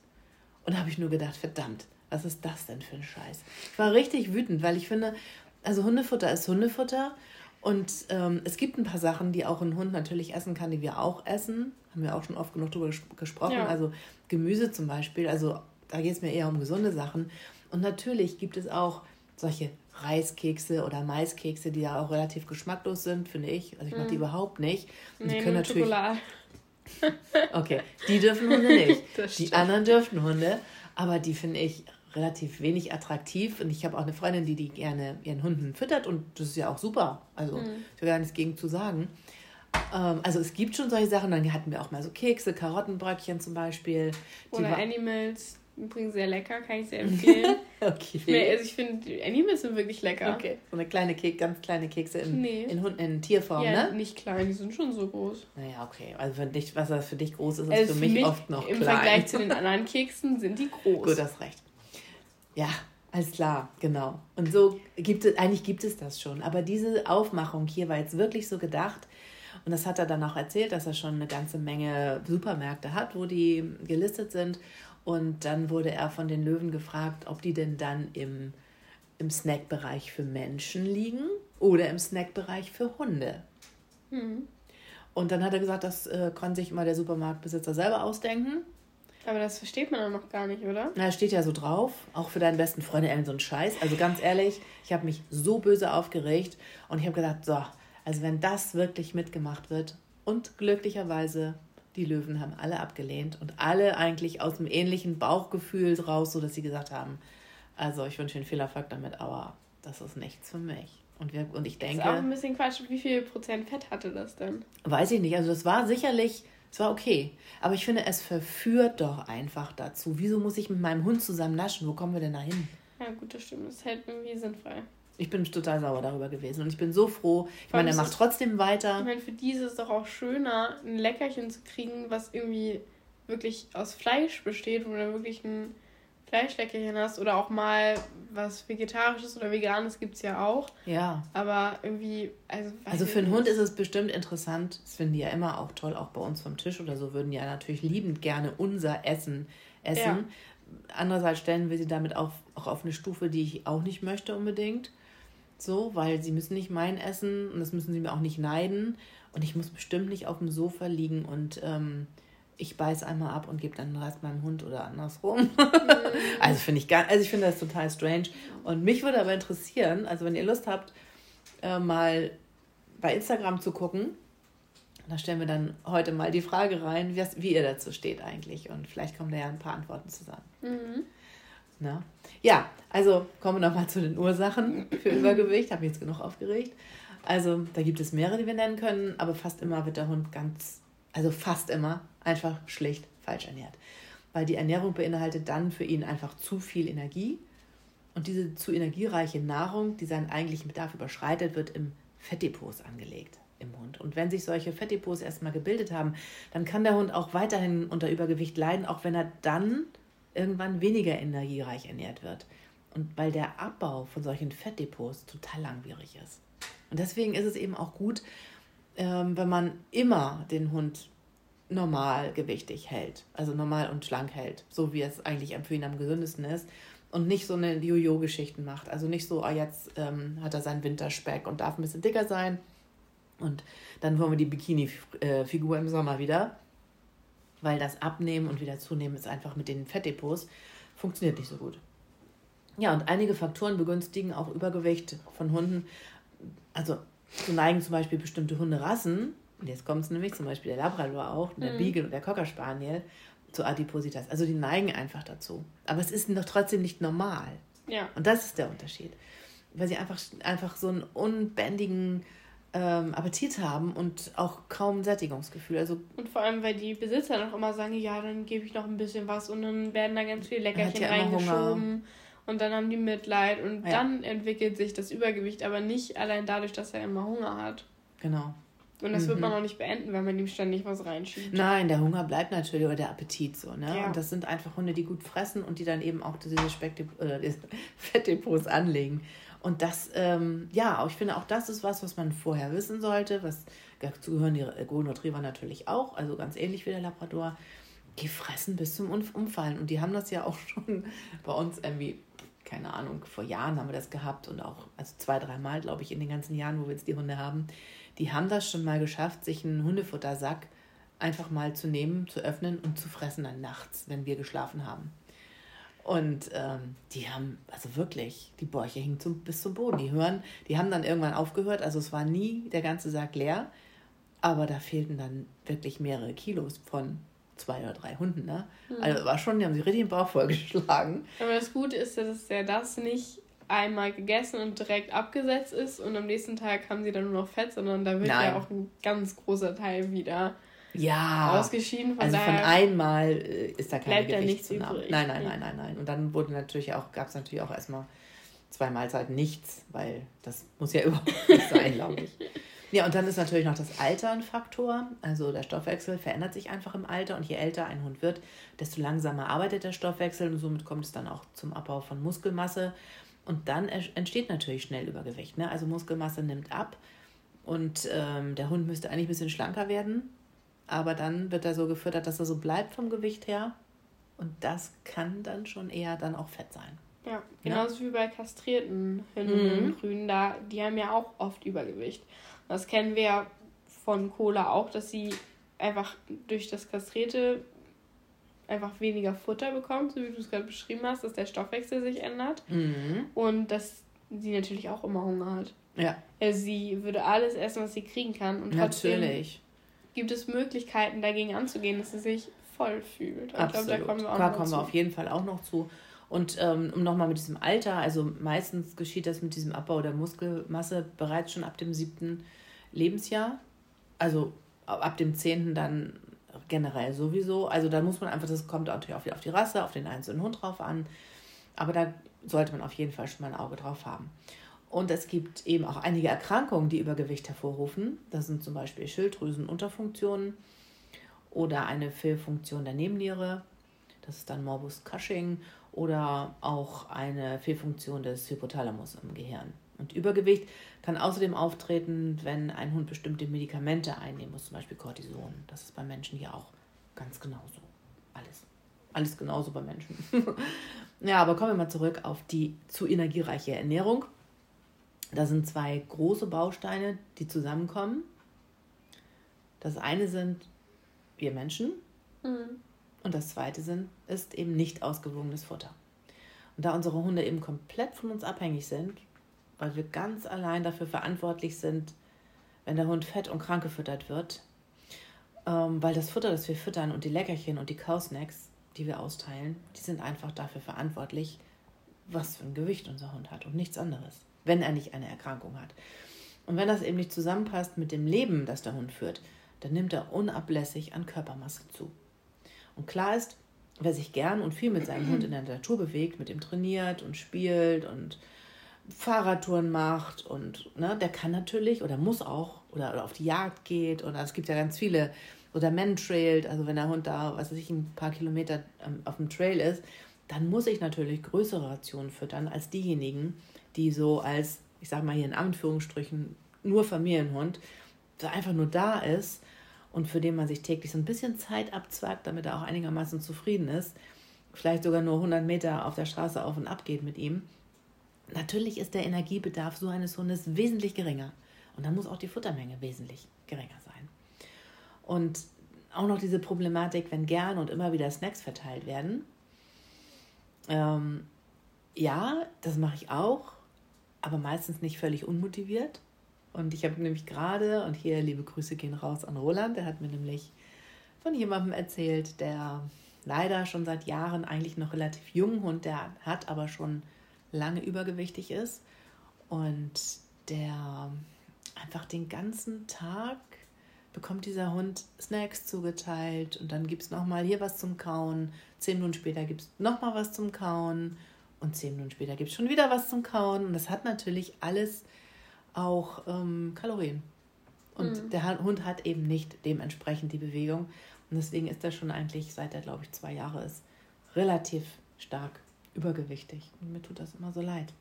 Und da habe ich nur gedacht, verdammt, was ist das denn für ein Scheiß? Ich war richtig wütend, weil ich finde, also Hundefutter ist Hundefutter und ähm, es gibt ein paar Sachen, die auch ein Hund natürlich essen kann, die wir auch essen. Haben wir auch schon oft genug darüber gesprochen. Ja. Also Gemüse zum Beispiel, also da geht es mir eher um gesunde Sachen. Und natürlich gibt es auch solche Reiskekse oder Maiskekse, die ja auch relativ geschmacklos sind, finde ich. Also ich mag die mhm. überhaupt nicht. Und nee, die können natürlich. Schokolade. Okay, die dürfen Hunde nicht. *laughs* die anderen dürfen Hunde, aber die finde ich relativ wenig attraktiv. Und ich habe auch eine Freundin, die die gerne ihren Hunden füttert und das ist ja auch super. Also mhm. ich will gar nichts gegen zu sagen. Ähm, also es gibt schon solche Sachen. Dann hatten wir auch mal so Kekse, Karottenbröckchen zum Beispiel. Oder Animals. Übrigens sehr lecker, kann ich sehr empfehlen. *laughs* okay. Also ich finde, Animals sind wirklich lecker. Okay. So eine kleine Kek ganz kleine Kekse in, nee. in, Hund in Tierform, ja, ne? nicht klein, die sind schon so groß. Naja, okay. Also für dich, was das für dich groß ist, ist also für, mich, mich oft noch im klein. Im Vergleich zu den *laughs* anderen Keksen sind die groß. Gut, hast recht. Ja, alles klar, genau. Und so gibt es, eigentlich gibt es das schon. Aber diese Aufmachung hier war jetzt wirklich so gedacht. Und das hat er dann auch erzählt, dass er schon eine ganze Menge Supermärkte hat, wo die gelistet sind. Und dann wurde er von den Löwen gefragt, ob die denn dann im, im Snackbereich für Menschen liegen oder im Snackbereich für Hunde. Mhm. Und dann hat er gesagt, das äh, kann sich immer der Supermarktbesitzer selber ausdenken. Aber das versteht man dann noch gar nicht, oder? Na, steht ja so drauf, auch für deinen besten Freund Ellen so ein Scheiß. Also ganz ehrlich, ich habe mich so böse aufgeregt und ich habe gedacht, so, also wenn das wirklich mitgemacht wird und glücklicherweise die Löwen haben alle abgelehnt und alle eigentlich aus dem ähnlichen Bauchgefühl raus, so dass sie gesagt haben, also ich wünsche Ihnen viel Erfolg damit, aber das ist nichts für mich. Und, wir, und ich denke. Das ist auch ein bisschen Quatsch. Wie viel Prozent Fett hatte das denn? Weiß ich nicht. Also das war sicherlich, es war okay. Aber ich finde, es verführt doch einfach dazu. Wieso muss ich mit meinem Hund zusammen naschen? Wo kommen wir denn da hin? Ja, gut, das stimmt. Das ist halt irgendwie sinnfrei. Ich bin total sauer darüber gewesen und ich bin so froh. Ich meine, er macht trotzdem weiter. Ich meine, für diese ist es doch auch schöner, ein Leckerchen zu kriegen, was irgendwie wirklich aus Fleisch besteht, wo du wirklich ein Fleischleckerchen hast oder auch mal was Vegetarisches oder Veganes gibt es ja auch. Ja. Aber irgendwie, also. Also für einen Hund ist es bestimmt interessant. Das finden die ja immer auch toll, auch bei uns vom Tisch oder so, würden ja natürlich liebend gerne unser Essen essen. Ja. Andererseits stellen wir sie damit auf, auch auf eine Stufe, die ich auch nicht möchte unbedingt. So, weil sie müssen nicht mein essen und das müssen sie mir auch nicht neiden. Und ich muss bestimmt nicht auf dem Sofa liegen und ähm, ich beiß einmal ab und gebe dann den Rest meinem Hund oder andersrum. Mhm. *laughs* also finde ich gar, also ich finde das total strange. Und mich würde aber interessieren, also wenn ihr Lust habt, äh, mal bei Instagram zu gucken, da stellen wir dann heute mal die Frage rein, wie ihr dazu steht eigentlich. Und vielleicht kommen da ja ein paar Antworten zusammen. Mhm. Na? Ja, also kommen wir nochmal zu den Ursachen für Übergewicht. Habe ich jetzt genug aufgeregt. Also da gibt es mehrere, die wir nennen können, aber fast immer wird der Hund ganz, also fast immer einfach schlicht falsch ernährt. Weil die Ernährung beinhaltet dann für ihn einfach zu viel Energie. Und diese zu energiereiche Nahrung, die seinen eigentlichen Bedarf überschreitet, wird im Fettdepots angelegt im Hund. Und wenn sich solche Fettdepots erstmal gebildet haben, dann kann der Hund auch weiterhin unter Übergewicht leiden, auch wenn er dann irgendwann weniger energiereich ernährt wird. Und weil der Abbau von solchen Fettdepots total langwierig ist. Und deswegen ist es eben auch gut, ähm, wenn man immer den Hund normalgewichtig hält, also normal und schlank hält, so wie es eigentlich für ihn am gesündesten ist und nicht so eine Jojo-Geschichten macht. Also nicht so, ah, jetzt ähm, hat er seinen Winterspeck und darf ein bisschen dicker sein und dann wollen wir die Bikini-Figur im Sommer wieder, weil das Abnehmen und wieder zunehmen ist einfach mit den Fettdepots funktioniert nicht so gut. Ja, und einige Faktoren begünstigen auch Übergewicht von Hunden. Also zu neigen zum Beispiel bestimmte Hunderassen und jetzt kommt es nämlich zum Beispiel der Labrador auch, der mhm. Beagle und der Cocker Spaniel zu Adipositas. Also die neigen einfach dazu. Aber es ist noch trotzdem nicht normal. Ja. Und das ist der Unterschied. Weil sie einfach, einfach so einen unbändigen ähm, Appetit haben und auch kaum Sättigungsgefühl. Also und vor allem, weil die Besitzer noch immer sagen, ja, dann gebe ich noch ein bisschen was und dann werden da ganz viele Leckerchen reingeschoben. Und dann haben die Mitleid und ja. dann entwickelt sich das Übergewicht, aber nicht allein dadurch, dass er immer Hunger hat. Genau. Und das mhm. wird man auch nicht beenden, wenn man ihm ständig was reinschiebt. Nein, der Hunger bleibt natürlich oder der Appetit so. Ne? Ja. Und das sind einfach Hunde, die gut fressen und die dann eben auch diese oder diese *laughs* Fettdepots anlegen. Und das, ähm, ja, ich finde auch das ist was, was man vorher wissen sollte. Was dazu gehören die Golden Retriever natürlich auch, also ganz ähnlich wie der Labrador. Die fressen bis zum Umfallen. Und die haben das ja auch *laughs* schon bei uns irgendwie keine Ahnung, vor Jahren haben wir das gehabt und auch, also zwei, dreimal, glaube ich, in den ganzen Jahren, wo wir jetzt die Hunde haben, die haben das schon mal geschafft, sich einen Hundefuttersack einfach mal zu nehmen, zu öffnen und zu fressen dann nachts, wenn wir geschlafen haben. Und ähm, die haben, also wirklich, die Bäuche hingen zum, bis zum Boden. Die hören, die haben dann irgendwann aufgehört. Also es war nie der ganze Sack leer, aber da fehlten dann wirklich mehrere Kilos von zwei oder drei Hunden. Ne? Mhm. Also war schon, die haben sich richtig den Bauch vollgeschlagen. Aber das Gute ist, dass ja das nicht einmal gegessen und direkt abgesetzt ist und am nächsten Tag haben sie dann nur noch Fett, sondern da wird Nein. ja auch ein ganz großer Teil wieder ja. ausgeschieden. Von also von einmal äh, ist da keine Gewichtszunahme. Nein, nein, nein, nein, nein. Und dann wurde natürlich auch, gab es natürlich auch erstmal zwei Mahlzeiten nichts, weil das muss ja *laughs* überhaupt nicht sein, glaube ich. Ja, und dann ist natürlich noch das Alter ein Faktor. Also der Stoffwechsel verändert sich einfach im Alter und je älter ein Hund wird, desto langsamer arbeitet der Stoffwechsel und somit kommt es dann auch zum Abbau von Muskelmasse. Und dann entsteht natürlich schnell Übergewicht. Ne? Also Muskelmasse nimmt ab und ähm, der Hund müsste eigentlich ein bisschen schlanker werden. Aber dann wird er so gefüttert, dass er so bleibt vom Gewicht her. Und das kann dann schon eher dann auch Fett sein. Ja, genauso ja? wie bei kastrierten Hunden mhm. Grünen, da, die haben ja auch oft Übergewicht. Das kennen wir ja von Cola auch, dass sie einfach durch das kastrierte einfach weniger Futter bekommt, so wie du es gerade beschrieben hast, dass der Stoffwechsel sich ändert mhm. und dass sie natürlich auch immer Hunger hat. Ja. Also sie würde alles essen, was sie kriegen kann und natürlich. Gibt es Möglichkeiten dagegen anzugehen, dass sie sich voll fühlt. Und Absolut. Ich glaube, da kommen wir auch da kommen wir auf jeden Fall auch noch zu. Und ähm, nochmal mit diesem Alter, also meistens geschieht das mit diesem Abbau der Muskelmasse bereits schon ab dem siebten Lebensjahr. Also ab dem zehnten dann generell sowieso. Also da muss man einfach, das kommt natürlich auch wieder auf die Rasse, auf den einzelnen Hund drauf an. Aber da sollte man auf jeden Fall schon mal ein Auge drauf haben. Und es gibt eben auch einige Erkrankungen, die Übergewicht hervorrufen. Das sind zum Beispiel Schilddrüsenunterfunktionen oder eine Fehlfunktion der Nebenniere. Das ist dann Morbus Cushing oder auch eine Fehlfunktion des Hypothalamus im Gehirn. Und Übergewicht kann außerdem auftreten, wenn ein Hund bestimmte Medikamente einnehmen muss, zum Beispiel Cortison. Das ist bei Menschen hier auch ganz genauso. Alles. Alles genauso bei Menschen. *laughs* ja, aber kommen wir mal zurück auf die zu energiereiche Ernährung. Da sind zwei große Bausteine, die zusammenkommen. Das eine sind wir Menschen mhm. und das zweite sind, ist eben nicht ausgewogenes Futter. Und da unsere Hunde eben komplett von uns abhängig sind, weil wir ganz allein dafür verantwortlich sind, wenn der Hund fett und krank gefüttert wird, ähm, weil das Futter, das wir füttern und die Leckerchen und die Kausnacks, die wir austeilen, die sind einfach dafür verantwortlich, was für ein Gewicht unser Hund hat und nichts anderes, wenn er nicht eine Erkrankung hat. Und wenn das eben nicht zusammenpasst mit dem Leben, das der Hund führt, dann nimmt er unablässig an Körpermasse zu. Und klar ist, wer sich gern und viel mit seinem Hund in der Natur bewegt, mit ihm trainiert und spielt und Fahrradtouren macht und ne, der kann natürlich oder muss auch oder, oder auf die Jagd geht oder es gibt ja ganz viele oder man-trailt, also wenn der Hund da, was weiß ich, ein paar Kilometer ähm, auf dem Trail ist, dann muss ich natürlich größere Rationen füttern als diejenigen, die so als, ich sag mal hier in Anführungsstrichen, nur Familienhund, der einfach nur da ist und für den man sich täglich so ein bisschen Zeit abzwackt, damit er auch einigermaßen zufrieden ist, vielleicht sogar nur 100 Meter auf der Straße auf und ab geht mit ihm, natürlich ist der Energiebedarf so eines Hundes wesentlich geringer. Und dann muss auch die Futtermenge wesentlich geringer sein. Und auch noch diese Problematik, wenn gern und immer wieder Snacks verteilt werden. Ähm, ja, das mache ich auch, aber meistens nicht völlig unmotiviert. Und ich habe nämlich gerade, und hier liebe Grüße gehen raus an Roland, der hat mir nämlich von jemandem erzählt, der leider schon seit Jahren eigentlich noch relativ jungen Hund, der hat aber schon lange übergewichtig ist und der einfach den ganzen Tag bekommt dieser Hund Snacks zugeteilt und dann gibt es nochmal hier was zum Kauen. Zehn Minuten später gibt es nochmal was zum Kauen und zehn Minuten später gibt es schon wieder was zum Kauen. Und das hat natürlich alles auch ähm, Kalorien. Und mhm. der Hund hat eben nicht dementsprechend die Bewegung. Und deswegen ist er schon eigentlich, seit er, glaube ich, zwei Jahre ist, relativ stark übergewichtig. Und mir tut das immer so leid.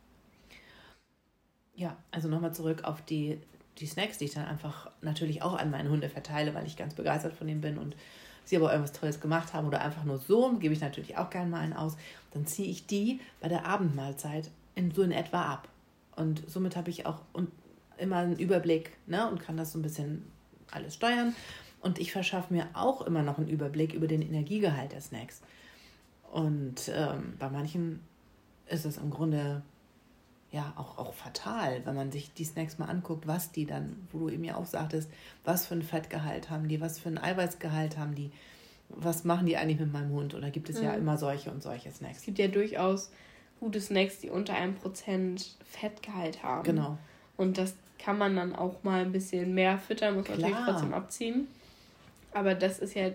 Ja, also nochmal zurück auf die, die Snacks, die ich dann einfach natürlich auch an meine Hunde verteile, weil ich ganz begeistert von denen bin und sie aber irgendwas Tolles gemacht haben oder einfach nur so, gebe ich natürlich auch gerne mal einen aus. Dann ziehe ich die bei der Abendmahlzeit in, so in etwa ab. Und somit habe ich auch immer einen Überblick ne, und kann das so ein bisschen alles steuern. Und ich verschaffe mir auch immer noch einen Überblick über den Energiegehalt der Snacks. Und ähm, bei manchen ist es im Grunde ja auch, auch fatal, wenn man sich die Snacks mal anguckt, was die dann, wo du eben ja auch sagtest, was für ein Fettgehalt haben die, was für ein Eiweißgehalt haben die, was machen die eigentlich mit meinem Hund? Oder gibt es mhm. ja immer solche und solche Snacks? Es gibt ja durchaus gute Snacks, die unter einem Prozent Fettgehalt haben. Genau. Und das kann man dann auch mal ein bisschen mehr füttern, muss Klar. natürlich trotzdem abziehen. Aber das ist ja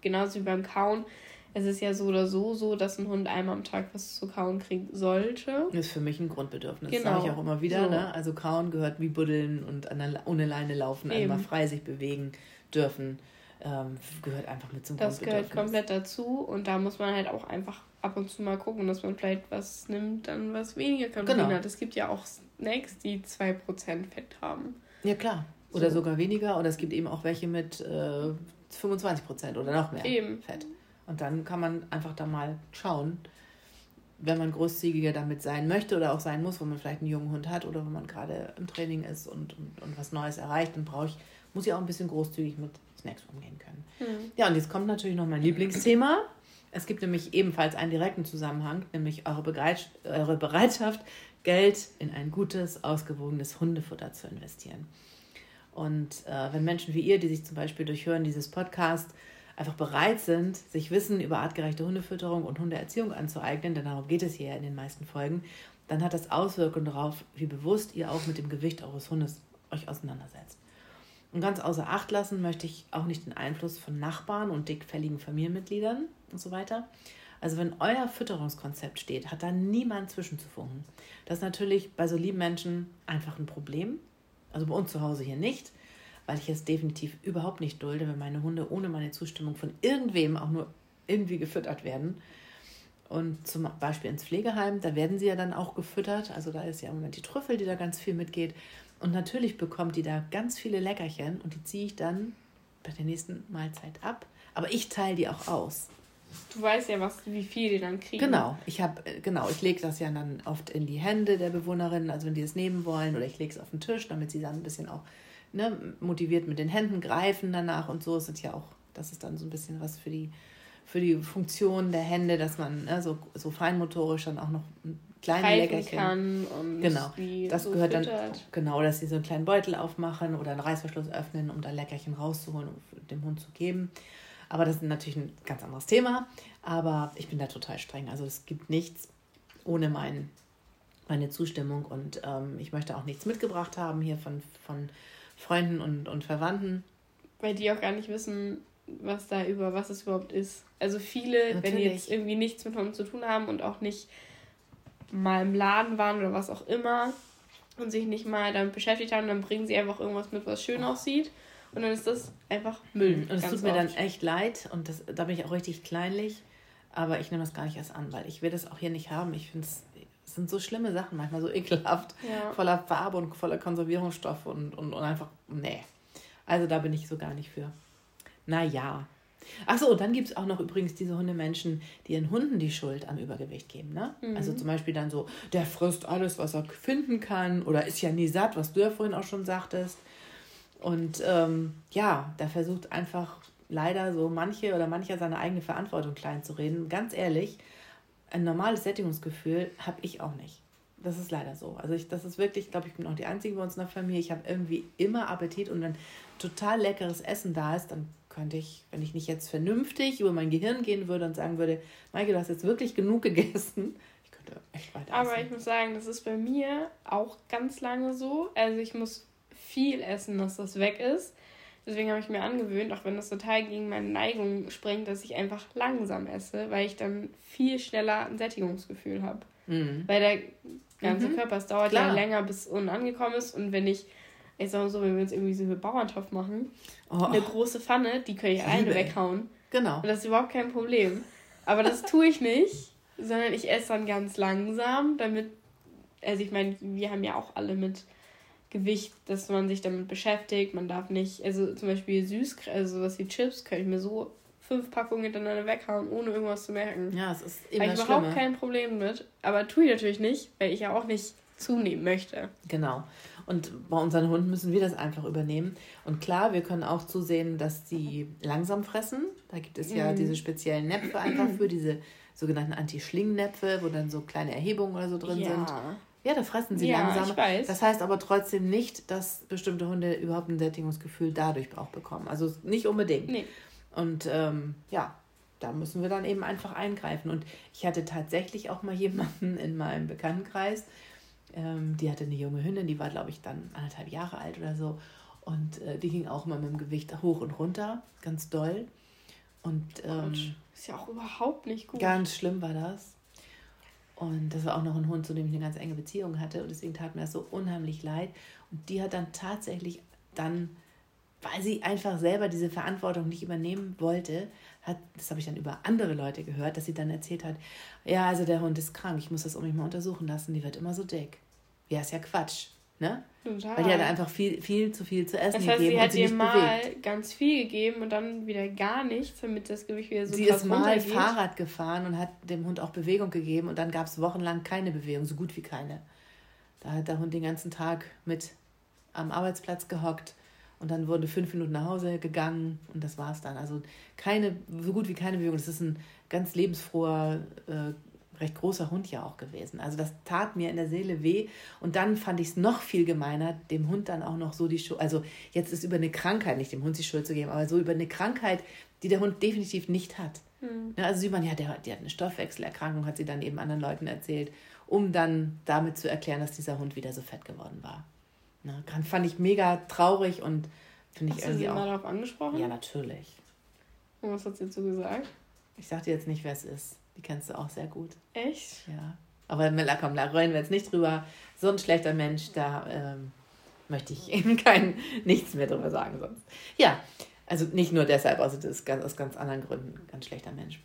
genauso wie beim Kauen es ist ja so oder so so, dass ein Hund einmal am Tag was zu kauen kriegen sollte. Das ist für mich ein Grundbedürfnis. Genau. Das sage ich auch immer wieder. So. Ne? Also kauen gehört wie buddeln und der, ohne Leine laufen, Eben. einmal frei sich bewegen dürfen. Ähm, gehört einfach mit zum das Grundbedürfnis. Das gehört komplett dazu und da muss man halt auch einfach ab und zu mal gucken, dass man vielleicht was nimmt, dann was weniger Kalorien genau. hat. Es gibt ja auch Snacks, die 2% Fett haben. Ja, klar. Oder so. sogar weniger. Oder es gibt eben auch welche mit äh, 25% oder noch mehr eben. Fett. Und dann kann man einfach da mal schauen, wenn man großzügiger damit sein möchte oder auch sein muss, wenn man vielleicht einen jungen Hund hat oder wenn man gerade im Training ist und, und, und was Neues erreicht, dann brauche ich, muss ich auch ein bisschen großzügig mit Snacks umgehen können. Mhm. Ja, und jetzt kommt natürlich noch mein Lieblingsthema. Es gibt nämlich ebenfalls einen direkten Zusammenhang, nämlich eure, Bereit eure Bereitschaft, Geld in ein gutes, ausgewogenes Hundefutter zu investieren. Und äh, wenn Menschen wie ihr, die sich zum Beispiel durch Hören dieses Podcast einfach bereit sind, sich Wissen über artgerechte Hundefütterung und Hundeerziehung anzueignen, denn darum geht es hier in den meisten Folgen, dann hat das Auswirkungen darauf, wie bewusst ihr auch mit dem Gewicht eures Hundes euch auseinandersetzt. Und ganz außer Acht lassen möchte ich auch nicht den Einfluss von Nachbarn und dickfälligen Familienmitgliedern und so weiter. Also wenn euer Fütterungskonzept steht, hat da niemand zwischenzufunken. Das ist natürlich bei so lieben Menschen einfach ein Problem. Also bei uns zu Hause hier nicht, weil ich es definitiv überhaupt nicht dulde, wenn meine Hunde ohne meine Zustimmung von irgendwem auch nur irgendwie gefüttert werden. Und zum Beispiel ins Pflegeheim, da werden sie ja dann auch gefüttert. Also da ist ja im Moment die Trüffel, die da ganz viel mitgeht. Und natürlich bekommt die da ganz viele Leckerchen und die ziehe ich dann bei der nächsten Mahlzeit ab. Aber ich teile die auch aus. Du weißt ja, was, wie viel die dann kriegen. Genau, ich habe, äh, genau, ich lege das ja dann oft in die Hände der Bewohnerinnen, also wenn die es nehmen wollen, oder ich lege es auf den Tisch, damit sie dann ein bisschen auch ne, motiviert mit den Händen greifen danach und so. Es sind ja auch, das ist dann so ein bisschen was für die, für die Funktion der Hände, dass man ne, so, so feinmotorisch dann auch noch kleine Leckerchen kann und genau das so gehört füttert. dann genau dass sie so einen kleinen Beutel aufmachen oder einen Reißverschluss öffnen um da Leckerchen rauszuholen und dem Hund zu geben aber das ist natürlich ein ganz anderes Thema aber ich bin da total streng also es gibt nichts ohne mein, meine Zustimmung und ähm, ich möchte auch nichts mitgebracht haben hier von, von Freunden und, und Verwandten weil die auch gar nicht wissen was da über was es überhaupt ist also viele Natürlich. wenn die jetzt irgendwie nichts mit Hunden zu tun haben und auch nicht mal im Laden waren oder was auch immer und sich nicht mal damit beschäftigt haben, dann bringen sie einfach irgendwas mit, was schön aussieht. Und dann ist das einfach Müll. Und es tut mir oft. dann echt leid und das, da bin ich auch richtig kleinlich. Aber ich nehme das gar nicht erst an, weil ich will das auch hier nicht haben. Ich finde es sind so schlimme Sachen, manchmal so ekelhaft, ja. voller Farbe und voller Konservierungsstoffe und, und, und einfach, nee. Also da bin ich so gar nicht für. Naja, Achso, und dann gibt es auch noch übrigens diese Hundemenschen, die ihren Hunden die Schuld am Übergewicht geben. Ne? Mhm. Also zum Beispiel dann so, der frisst alles, was er finden kann oder ist ja nie satt, was du ja vorhin auch schon sagtest. Und ähm, ja, da versucht einfach leider so manche oder mancher seine eigene Verantwortung klein zu reden. Ganz ehrlich, ein normales Sättigungsgefühl habe ich auch nicht. Das ist leider so. Also ich, das ist wirklich, ich glaube, ich bin auch die Einzige bei uns in der Familie. Ich habe irgendwie immer Appetit und wenn total leckeres Essen da ist, dann könnte ich, wenn ich nicht jetzt vernünftig über mein Gehirn gehen würde und sagen würde, Maike, du hast jetzt wirklich genug gegessen, ich könnte echt weiter essen. Aber ich muss sagen, das ist bei mir auch ganz lange so. Also ich muss viel essen, dass das weg ist. Deswegen habe ich mir angewöhnt, auch wenn das total gegen meine Neigung springt, dass ich einfach langsam esse, weil ich dann viel schneller ein Sättigungsgefühl habe. Mhm. Weil der ganze mhm. Körper, es dauert Klar. ja länger, bis unten angekommen ist. Und wenn ich ich sag mal so, wenn wir jetzt irgendwie so einen Bauerntopf machen, oh. eine große Pfanne, die kann ich eine weghauen. Genau. Und das ist überhaupt kein Problem. Aber das tue ich nicht, sondern ich esse dann ganz langsam, damit, also ich meine, wir haben ja auch alle mit Gewicht, dass man sich damit beschäftigt. Man darf nicht, also zum Beispiel süß, also was wie Chips, kann ich mir so fünf Packungen hintereinander weghauen, ohne irgendwas zu merken. Ja, es ist immer Habe ich überhaupt kein Problem mit. Aber tue ich natürlich nicht, weil ich ja auch nicht zunehmen möchte. Genau. Und bei unseren Hunden müssen wir das einfach übernehmen. Und klar, wir können auch zusehen, dass sie langsam fressen. Da gibt es ja mm. diese speziellen Näpfe einfach für, diese sogenannten Anti-Schling-Näpfe, wo dann so kleine Erhebungen oder so drin ja. sind. Ja, da fressen sie ja, langsam. Das heißt aber trotzdem nicht, dass bestimmte Hunde überhaupt ein Sättigungsgefühl dadurch auch bekommen. Also nicht unbedingt. Nee. Und ähm, ja, da müssen wir dann eben einfach eingreifen. Und ich hatte tatsächlich auch mal *laughs* jemanden in meinem Bekanntenkreis, ähm, die hatte eine junge Hündin, die war, glaube ich, dann anderthalb Jahre alt oder so. Und äh, die ging auch immer mit dem Gewicht hoch und runter, ganz doll. Und ähm, ist ja auch überhaupt nicht gut. Ganz schlimm war das. Und das war auch noch ein Hund, zu dem ich eine ganz enge Beziehung hatte. Und deswegen tat mir das so unheimlich leid. Und die hat dann tatsächlich dann, weil sie einfach selber diese Verantwortung nicht übernehmen wollte, hat, das habe ich dann über andere Leute gehört, dass sie dann erzählt hat, ja, also der Hund ist krank, ich muss das um mich mal untersuchen lassen, die wird immer so dick. Ja, ist ja Quatsch. Ne? Total. Weil die hat einfach viel, viel zu viel zu essen das heißt, gegeben. Sie hat ihr mal bewegt. ganz viel gegeben und dann wieder gar nichts, damit das Gewicht wieder so Sie ist mal Fahrrad gefahren und hat dem Hund auch Bewegung gegeben und dann gab es wochenlang keine Bewegung, so gut wie keine. Da hat der Hund den ganzen Tag mit am Arbeitsplatz gehockt und dann wurde fünf Minuten nach Hause gegangen und das war es dann. Also keine, so gut wie keine Bewegung. Das ist ein ganz lebensfroher, äh, recht großer Hund ja auch gewesen. Also das tat mir in der Seele weh. Und dann fand ich es noch viel gemeiner, dem Hund dann auch noch so die Schuld, also jetzt ist über eine Krankheit, nicht dem Hund die Schuld zu geben, aber so über eine Krankheit, die der Hund definitiv nicht hat. Mhm. Also sieht man, ja, der, der hat eine Stoffwechselerkrankung, hat sie dann eben anderen Leuten erzählt, um dann damit zu erklären, dass dieser Hund wieder so fett geworden war. Na, fand ich mega traurig und finde ich Hast irgendwie du sie auch. mal darauf angesprochen? Ja, natürlich. Und was hat sie dazu gesagt? Ich sag dir jetzt nicht, wer es ist. Die kennst du auch sehr gut. Echt? Ja. Aber Miller, komm, da rollen wir jetzt nicht drüber. So ein schlechter Mensch, da ähm, möchte ich eben kein, nichts mehr drüber sagen sonst. Ja, also nicht nur deshalb, also das ist ganz, aus ganz anderen Gründen ein ganz schlechter Mensch.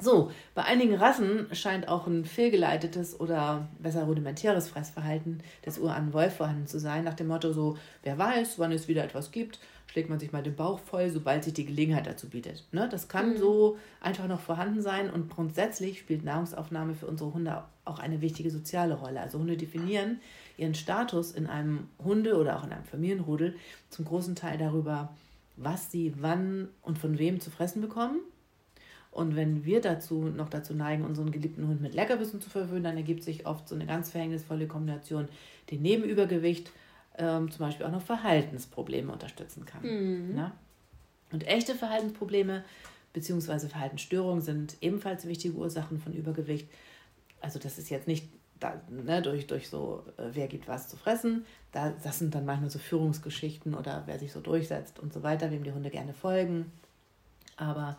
So, bei einigen Rassen scheint auch ein fehlgeleitetes oder besser rudimentäres Fressverhalten des urahnen Wolf vorhanden zu sein, nach dem Motto so, wer weiß, wann es wieder etwas gibt, schlägt man sich mal den Bauch voll, sobald sich die Gelegenheit dazu bietet. Ne? Das kann mhm. so einfach noch vorhanden sein und grundsätzlich spielt Nahrungsaufnahme für unsere Hunde auch eine wichtige soziale Rolle. Also Hunde definieren ihren Status in einem Hunde- oder auch in einem Familienrudel zum großen Teil darüber, was sie wann und von wem zu fressen bekommen. Und wenn wir dazu noch dazu neigen, unseren geliebten Hund mit Leckerbissen zu verwöhnen, dann ergibt sich oft so eine ganz verhängnisvolle Kombination, die neben Übergewicht ähm, zum Beispiel auch noch Verhaltensprobleme unterstützen kann. Mhm. Ne? Und echte Verhaltensprobleme bzw. Verhaltensstörungen sind ebenfalls wichtige Ursachen von Übergewicht. Also das ist jetzt nicht da, ne, durch, durch so, äh, wer gibt was zu fressen. Da, das sind dann manchmal so Führungsgeschichten oder wer sich so durchsetzt und so weiter, wem die Hunde gerne folgen. Aber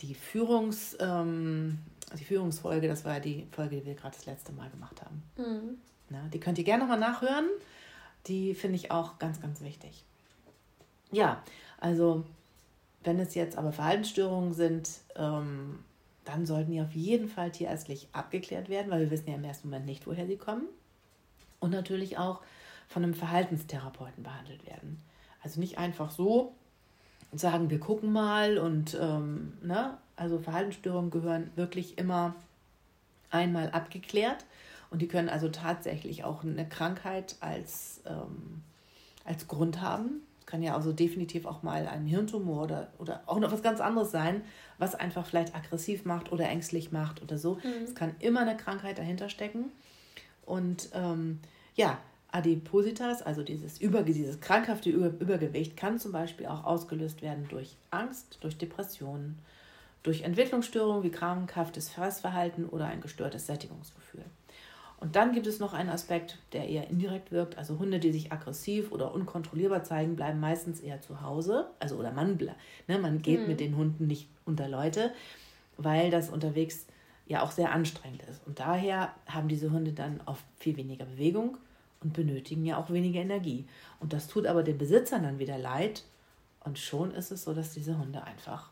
die, Führungs, ähm, die Führungsfolge, das war ja die Folge, die wir gerade das letzte Mal gemacht haben. Mhm. Na, die könnt ihr gerne nochmal nachhören. Die finde ich auch ganz, ganz wichtig. Ja, also wenn es jetzt aber Verhaltensstörungen sind, ähm, dann sollten die auf jeden Fall tierärztlich abgeklärt werden, weil wir wissen ja im ersten Moment nicht, woher sie kommen. Und natürlich auch von einem Verhaltenstherapeuten behandelt werden. Also nicht einfach so sagen, wir gucken mal und ähm, ne? also Verhaltensstörungen gehören wirklich immer einmal abgeklärt und die können also tatsächlich auch eine Krankheit als, ähm, als Grund haben. Es kann ja also definitiv auch mal ein Hirntumor oder, oder auch noch was ganz anderes sein, was einfach vielleicht aggressiv macht oder ängstlich macht oder so. Mhm. Es kann immer eine Krankheit dahinter stecken. Und ähm, ja, Adipositas, also dieses, Über, dieses krankhafte Über Übergewicht, kann zum Beispiel auch ausgelöst werden durch Angst, durch Depressionen, durch Entwicklungsstörungen wie krankhaftes Fressverhalten oder ein gestörtes Sättigungsgefühl. Und dann gibt es noch einen Aspekt, der eher indirekt wirkt. Also Hunde, die sich aggressiv oder unkontrollierbar zeigen, bleiben meistens eher zu Hause. Also oder man, ne, man geht mhm. mit den Hunden nicht unter Leute, weil das unterwegs ja auch sehr anstrengend ist. Und daher haben diese Hunde dann oft viel weniger Bewegung und benötigen ja auch weniger Energie. Und das tut aber den Besitzern dann wieder leid. Und schon ist es so, dass diese Hunde einfach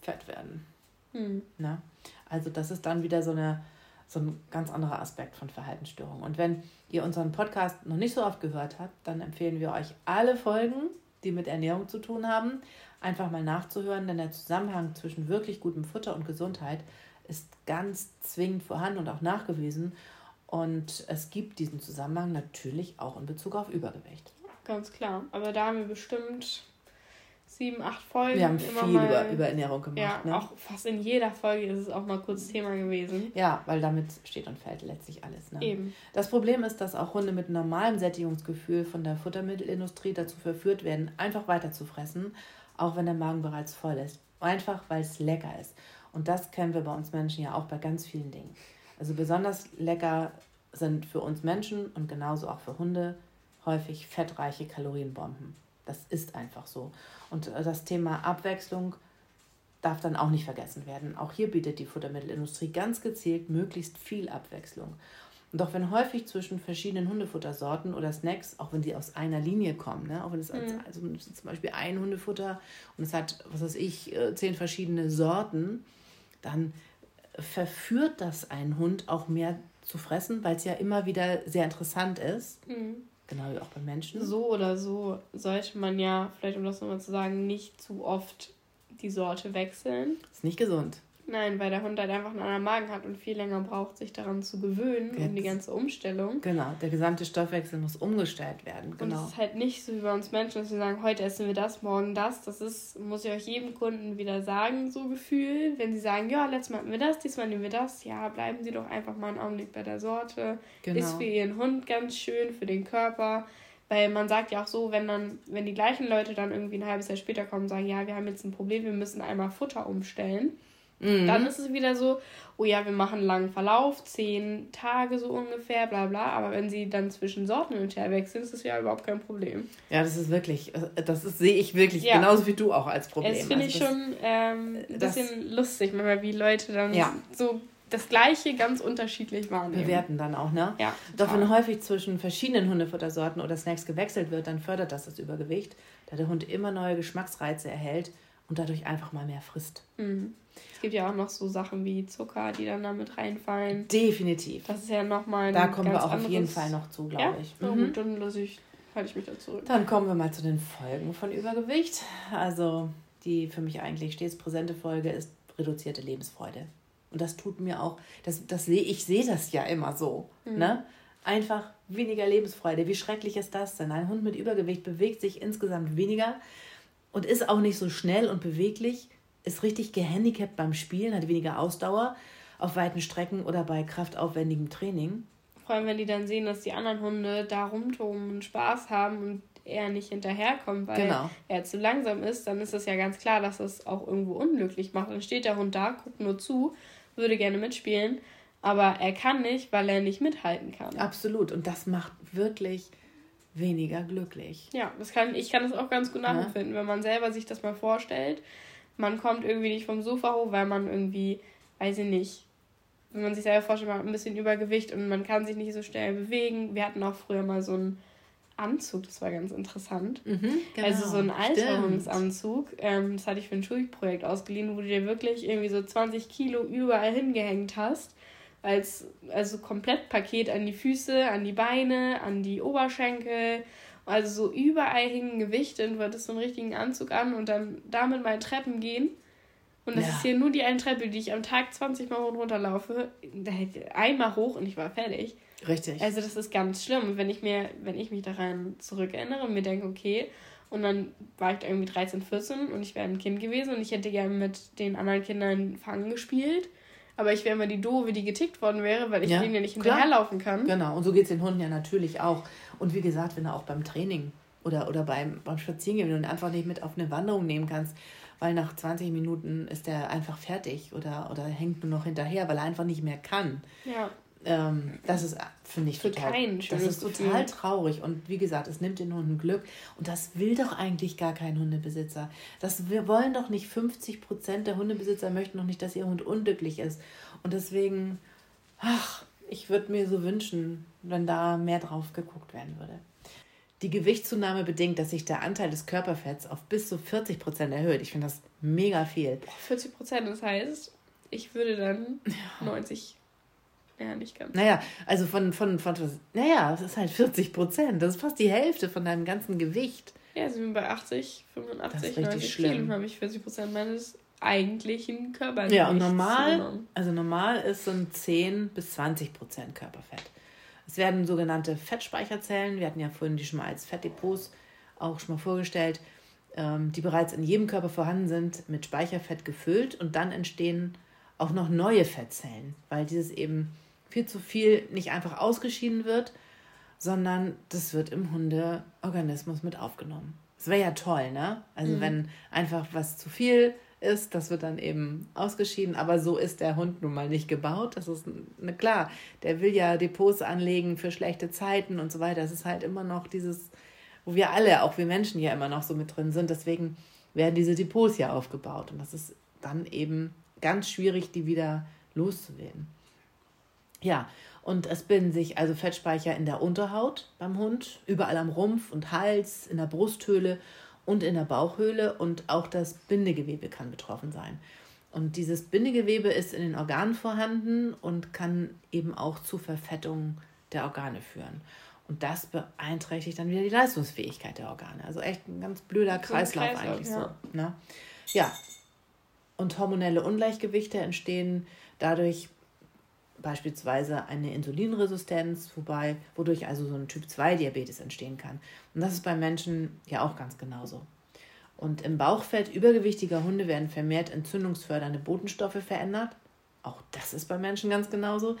fett werden. Mhm. Na? Also das ist dann wieder so eine so ein ganz anderer Aspekt von Verhaltensstörungen. Und wenn ihr unseren Podcast noch nicht so oft gehört habt, dann empfehlen wir euch alle Folgen, die mit Ernährung zu tun haben, einfach mal nachzuhören, denn der Zusammenhang zwischen wirklich gutem Futter und Gesundheit ist ganz zwingend vorhanden und auch nachgewiesen. Und es gibt diesen Zusammenhang natürlich auch in Bezug auf Übergewicht. Ganz klar. Aber da haben wir bestimmt sieben, acht Folgen. Wir haben viel mal, über, über Ernährung gemacht. Ja, ne? auch fast in jeder Folge ist es auch mal kurz Thema gewesen. Ja, weil damit steht und fällt letztlich alles. Ne? Eben. Das Problem ist, dass auch Hunde mit normalem Sättigungsgefühl von der Futtermittelindustrie dazu verführt werden, einfach weiter zu fressen, auch wenn der Magen bereits voll ist. Einfach, weil es lecker ist. Und das kennen wir bei uns Menschen ja auch bei ganz vielen Dingen. Also besonders lecker sind für uns Menschen und genauso auch für Hunde häufig fettreiche Kalorienbomben. Das ist einfach so. Und äh, das Thema Abwechslung darf dann auch nicht vergessen werden. Auch hier bietet die Futtermittelindustrie ganz gezielt möglichst viel Abwechslung. Und auch wenn häufig zwischen verschiedenen Hundefuttersorten oder Snacks, auch wenn sie aus einer Linie kommen, ne, auch wenn es mhm. also zum Beispiel ein Hundefutter und es hat, was weiß ich, äh, zehn verschiedene Sorten, dann verführt das einen Hund auch mehr zu fressen, weil es ja immer wieder sehr interessant ist. Mhm. Genau wie auch bei Menschen. So oder so sollte man ja, vielleicht um das nochmal zu sagen, nicht zu oft die Sorte wechseln. Ist nicht gesund. Nein, weil der Hund halt einfach einen anderen Magen hat und viel länger braucht, sich daran zu gewöhnen, Jetzt. um die ganze Umstellung. Genau, der gesamte Stoffwechsel muss umgestellt werden. Genau. Und es ist halt nicht so wie bei uns Menschen, dass wir sagen, heute essen wir das, morgen das. Das ist, muss ich euch jedem Kunden wieder sagen, so Gefühl. Wenn sie sagen, ja, letztes Mal hatten wir das, diesmal nehmen wir das, ja, bleiben sie doch einfach mal einen Augenblick bei der Sorte. Genau. Ist für ihren Hund ganz schön, für den Körper. Weil man sagt ja auch so, wenn dann, wenn die gleichen Leute dann irgendwie ein halbes Jahr später kommen und sagen, ja, wir haben jetzt ein Problem, wir müssen einmal Futter umstellen Mhm. Dann ist es wieder so, oh ja, wir machen einen langen Verlauf, zehn Tage so ungefähr, bla bla. Aber wenn sie dann zwischen Sorten und her wechseln, ist das ja überhaupt kein Problem. Ja, das ist wirklich, das ist, sehe ich wirklich ja. genauso wie du auch als Problem. Das finde also ich schon ähm, ein bisschen lustig, manchmal wie Leute dann ja. so das Gleiche ganz unterschiedlich wahrnehmen. Bewerten dann auch, ne? Ja. Doch wenn häufig zwischen verschiedenen Hundefuttersorten oder Snacks gewechselt wird, dann fördert das das Übergewicht, da der Hund immer neue Geschmacksreize erhält und dadurch einfach mal mehr frisst. Mhm. Es gibt ja auch noch so Sachen wie Zucker, die dann da mit reinfallen. Definitiv. Das ist ja nochmal. Da kommen wir auch auf jeden Fall noch zu, glaube ja? ich. Mhm. gut, dann lasse ich, halte ich mich da zurück. Dann kommen wir mal zu den Folgen von Übergewicht. Also die für mich eigentlich stets präsente Folge ist reduzierte Lebensfreude. Und das tut mir auch, das, das sehe ich sehe das ja immer so. Mhm. Ne? Einfach weniger Lebensfreude. Wie schrecklich ist das denn? Ein Hund mit Übergewicht bewegt sich insgesamt weniger und ist auch nicht so schnell und beweglich ist richtig gehandicapt beim Spielen, hat weniger Ausdauer auf weiten Strecken oder bei kraftaufwendigem Training. Vor allem, wenn die dann sehen, dass die anderen Hunde da rumtoben und Spaß haben und er nicht hinterherkommt, weil genau. er zu langsam ist, dann ist es ja ganz klar, dass das auch irgendwo unglücklich macht. Dann steht der Hund da, guckt nur zu, würde gerne mitspielen, aber er kann nicht, weil er nicht mithalten kann. Absolut. Und das macht wirklich weniger glücklich. Ja, das kann, ich kann das auch ganz gut nachempfinden, ja. wenn man selber sich das mal vorstellt man kommt irgendwie nicht vom Sofa hoch, weil man irgendwie, weiß ich nicht, wenn man sich selber vorstellt, man hat ein bisschen Übergewicht und man kann sich nicht so schnell bewegen. Wir hatten auch früher mal so einen Anzug, das war ganz interessant. Mhm, genau, also so einen Alterungsanzug. Ähm, das hatte ich für ein Schulprojekt ausgeliehen, wo du dir wirklich irgendwie so 20 Kilo überall hingehängt hast. Als also Komplettpaket an die Füße, an die Beine, an die Oberschenkel also so überall hingen Gewichte und du hattest so einen richtigen Anzug an und dann damit mal Treppen gehen. Und das ja. ist hier nur die eine Treppe, die ich am Tag 20 Mal hoch und runter laufe. Einmal hoch und ich war fertig. Richtig. Also das ist ganz schlimm. Und wenn ich mir, wenn ich mich daran zurückerinnere und mir denke, okay, und dann war ich da irgendwie 13, 14 und ich wäre ein Kind gewesen und ich hätte gerne mit den anderen Kindern Fangen gespielt. Aber ich wäre immer die Doofe, die getickt worden wäre, weil ich ja, denen ja nicht hinterherlaufen kann. Genau, und so geht es den Hunden ja natürlich auch. Und wie gesagt, wenn du auch beim Training oder, oder beim, beim Spazierengehen, wenn du ihn einfach nicht mit auf eine Wanderung nehmen kannst, weil nach 20 Minuten ist er einfach fertig oder, oder hängt nur noch hinterher, weil er einfach nicht mehr kann. Ja. Ähm, das ist, finde ich, Für total, das ist total traurig. Und wie gesagt, es nimmt den Hunden Glück. Und das will doch eigentlich gar kein Hundebesitzer. Das, wir wollen doch nicht 50 Prozent der Hundebesitzer möchten doch nicht, dass ihr Hund unglücklich ist. Und deswegen, ach, ich würde mir so wünschen, wenn da mehr drauf geguckt werden würde. Die Gewichtszunahme bedingt, dass sich der Anteil des Körperfetts auf bis zu 40 Prozent erhöht. Ich finde das mega viel. 40 Prozent, das heißt, ich würde dann ja. 90. Ja, nicht ganz. Naja, also von, von, von, naja, das ist halt 40 Prozent. Das ist fast die Hälfte von deinem ganzen Gewicht. Ja, sind wir bei 80, 85, 90 Kilo habe ich 40 Prozent meines eigentlichen Körpergewicht. Ja, und normal, also normal ist so ein 10 bis 20 Prozent Körperfett. Es werden sogenannte Fettspeicherzellen, wir hatten ja vorhin die schon mal als Fettdepots auch schon mal vorgestellt, ähm, die bereits in jedem Körper vorhanden sind, mit Speicherfett gefüllt und dann entstehen auch noch neue Fettzellen, weil dieses eben viel zu viel nicht einfach ausgeschieden wird, sondern das wird im Hundeorganismus mit aufgenommen. Das wäre ja toll, ne? Also mhm. wenn einfach was zu viel ist, das wird dann eben ausgeschieden. Aber so ist der Hund nun mal nicht gebaut. Das ist ne, klar, der will ja Depots anlegen für schlechte Zeiten und so weiter. Das ist halt immer noch dieses, wo wir alle, auch wir Menschen ja immer noch so mit drin sind. Deswegen werden diese Depots ja aufgebaut. Und das ist dann eben ganz schwierig, die wieder loszuwerden. Ja, und es bilden sich also Fettspeicher in der Unterhaut beim Hund, überall am Rumpf und Hals, in der Brusthöhle und in der Bauchhöhle und auch das Bindegewebe kann betroffen sein. Und dieses Bindegewebe ist in den Organen vorhanden und kann eben auch zu Verfettung der Organe führen. Und das beeinträchtigt dann wieder die Leistungsfähigkeit der Organe. Also echt ein ganz blöder Kreislauf, Kreislauf, eigentlich ja. so. Ne? Ja. Und hormonelle Ungleichgewichte entstehen dadurch beispielsweise eine Insulinresistenz, wobei, wodurch also so ein Typ-2-Diabetes entstehen kann. Und das ist bei Menschen ja auch ganz genauso. Und im Bauchfett übergewichtiger Hunde werden vermehrt entzündungsfördernde Botenstoffe verändert. Auch das ist bei Menschen ganz genauso.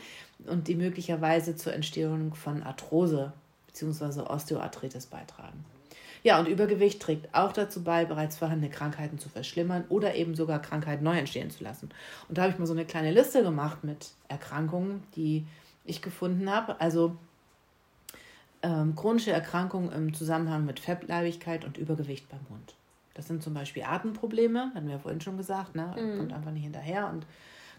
Und die möglicherweise zur Entstehung von Arthrose bzw. Osteoarthritis beitragen. Ja, und Übergewicht trägt auch dazu bei, bereits vorhandene Krankheiten zu verschlimmern oder eben sogar Krankheiten neu entstehen zu lassen. Und da habe ich mal so eine kleine Liste gemacht mit Erkrankungen, die ich gefunden habe. Also ähm, chronische Erkrankungen im Zusammenhang mit Fettleibigkeit und Übergewicht beim Hund. Das sind zum Beispiel Atemprobleme, hatten wir ja vorhin schon gesagt, ne? Mhm. kommt einfach nicht hinterher und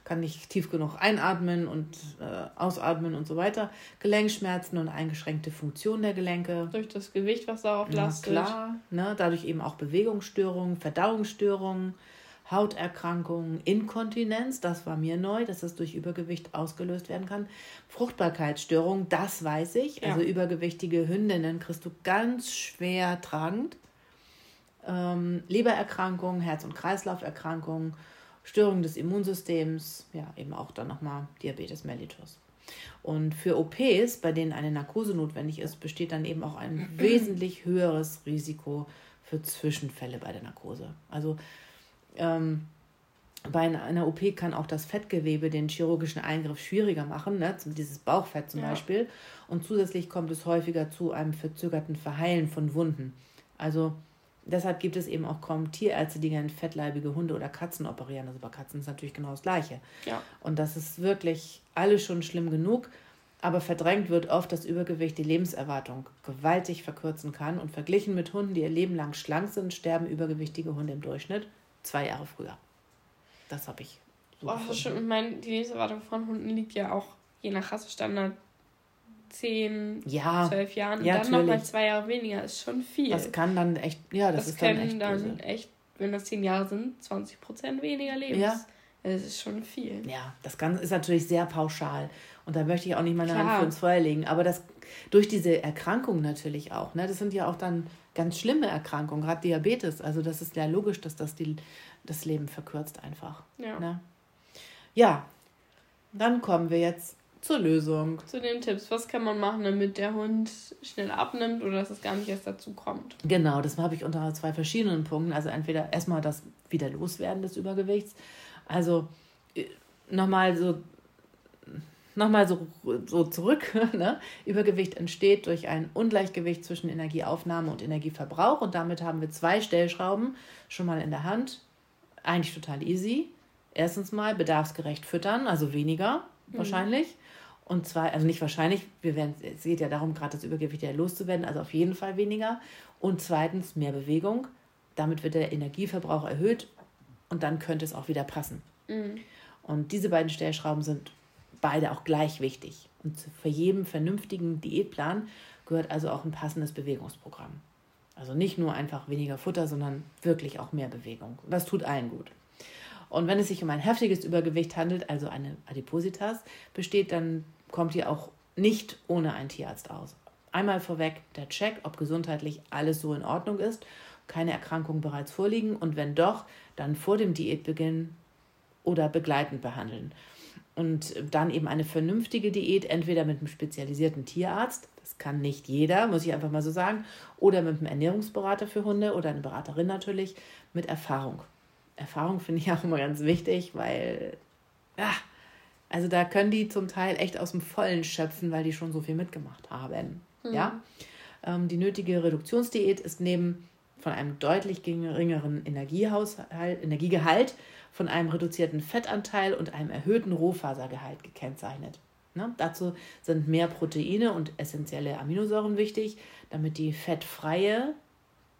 kann nicht tief genug einatmen und äh, ausatmen und so weiter. Gelenkschmerzen und eingeschränkte Funktion der Gelenke. Durch das Gewicht, was darauf lastet. Ja, klar. Ne? Dadurch eben auch Bewegungsstörungen, Verdauungsstörungen, Hauterkrankungen, Inkontinenz, das war mir neu, dass das durch Übergewicht ausgelöst werden kann. Fruchtbarkeitsstörungen, das weiß ich. Ja. Also übergewichtige Hündinnen kriegst du ganz schwer tragend. Ähm, Lebererkrankungen, Herz- und Kreislauferkrankungen, Störung des Immunsystems, ja, eben auch dann nochmal Diabetes mellitus. Und für OPs, bei denen eine Narkose notwendig ist, besteht dann eben auch ein *clears throat* wesentlich höheres Risiko für Zwischenfälle bei der Narkose. Also ähm, bei einer OP kann auch das Fettgewebe den chirurgischen Eingriff schwieriger machen, ne? dieses Bauchfett zum ja. Beispiel. Und zusätzlich kommt es häufiger zu einem verzögerten Verheilen von Wunden. Also deshalb gibt es eben auch kaum Tierärzte, die gerne fettleibige Hunde oder Katzen operieren. Also bei Katzen ist natürlich genau das Gleiche. Ja. Und das ist wirklich alles schon schlimm genug. Aber verdrängt wird oft, dass Übergewicht die Lebenserwartung gewaltig verkürzen kann. Und verglichen mit Hunden, die ihr Leben lang schlank sind, sterben übergewichtige Hunde im Durchschnitt zwei Jahre früher. Das habe ich. So Boah, das stimmt. Ich meine, die Lebenserwartung von Hunden liegt ja auch je nach Rassestandard zehn, ja, zwölf Jahren ja, und dann nochmal zwei Jahre weniger ist schon viel. Das kann dann echt, ja, das, das ist dann echt. dann böse. echt, wenn das zehn Jahre sind, 20 Prozent weniger Lebens. Ja. Das ist schon viel. Ja, das Ganze ist natürlich sehr pauschal. Und da möchte ich auch nicht meine Klar. Hand für ins Feuer legen. Aber das durch diese Erkrankung natürlich auch. Ne? Das sind ja auch dann ganz schlimme Erkrankungen, gerade Diabetes. Also das ist ja logisch, dass das die, das Leben verkürzt einfach. Ja. Ne? Ja, dann kommen wir jetzt zur Lösung. Zu den Tipps. Was kann man machen, damit der Hund schnell abnimmt oder dass es gar nicht erst dazu kommt? Genau, das habe ich unter zwei verschiedenen Punkten. Also entweder erstmal das wieder loswerden des Übergewichts. Also äh, nochmal so nochmal so, so zurück. *laughs* Ne? Übergewicht entsteht durch ein Ungleichgewicht zwischen Energieaufnahme und Energieverbrauch und damit haben wir zwei Stellschrauben schon mal in der Hand. Eigentlich total easy. Erstens mal bedarfsgerecht füttern, also weniger mhm. Und zwar, also nicht wahrscheinlich, wir werden, es geht ja darum, gerade das Übergewicht ja loszuwerden, also auf jeden Fall weniger. Und zweitens mehr Bewegung. Damit wird der Energieverbrauch erhöht und dann könnte es auch wieder passen. Mhm. Und diese beiden Stellschrauben sind beide auch gleich wichtig. Und für jeden vernünftigen Diätplan gehört also auch ein passendes Bewegungsprogramm. Also nicht nur einfach weniger Futter, sondern wirklich auch mehr Bewegung. Das tut allen gut. Und wenn es sich um ein heftiges Übergewicht handelt, also eine Adipositas, besteht dann kommt ihr auch nicht ohne einen Tierarzt aus. Einmal vorweg der Check, ob gesundheitlich alles so in Ordnung ist, keine Erkrankungen bereits vorliegen und wenn doch, dann vor dem Diätbeginn oder begleitend behandeln. Und dann eben eine vernünftige Diät, entweder mit einem spezialisierten Tierarzt, das kann nicht jeder, muss ich einfach mal so sagen, oder mit einem Ernährungsberater für Hunde oder eine Beraterin natürlich, mit Erfahrung. Erfahrung finde ich *laughs* auch immer ganz wichtig, weil ja, also da können die zum Teil echt aus dem Vollen schöpfen, weil die schon so viel mitgemacht haben. Mhm. Ja? Ähm, die nötige Reduktionsdiät ist neben von einem deutlich geringeren Energiehaushalt, Energiegehalt, von einem reduzierten Fettanteil und einem erhöhten Rohfasergehalt gekennzeichnet. Ne? Dazu sind mehr Proteine und essentielle Aminosäuren wichtig, damit die fettfreie,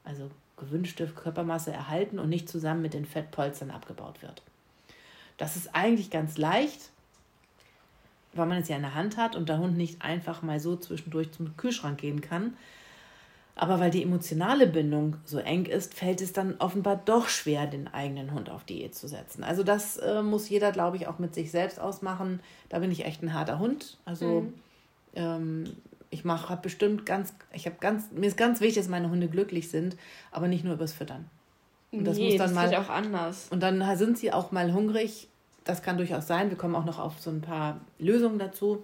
also gewünschte Körpermasse erhalten und nicht zusammen mit den Fettpolstern abgebaut wird. Das ist eigentlich ganz leicht, weil man es ja in der Hand hat und der Hund nicht einfach mal so zwischendurch zum Kühlschrank gehen kann. Aber weil die emotionale Bindung so eng ist, fällt es dann offenbar doch schwer, den eigenen Hund auf Diät zu setzen. Also das äh, muss jeder, glaube ich, auch mit sich selbst ausmachen. Da bin ich echt ein harter Hund. Also mhm. ähm, ich mache habe bestimmt ganz, ich habe ganz, mir ist ganz wichtig, dass meine Hunde glücklich sind, aber nicht nur übers Füttern. Und das nee, muss dann das mal, auch anders. Und dann sind sie auch mal hungrig. Das kann durchaus sein. Wir kommen auch noch auf so ein paar Lösungen dazu.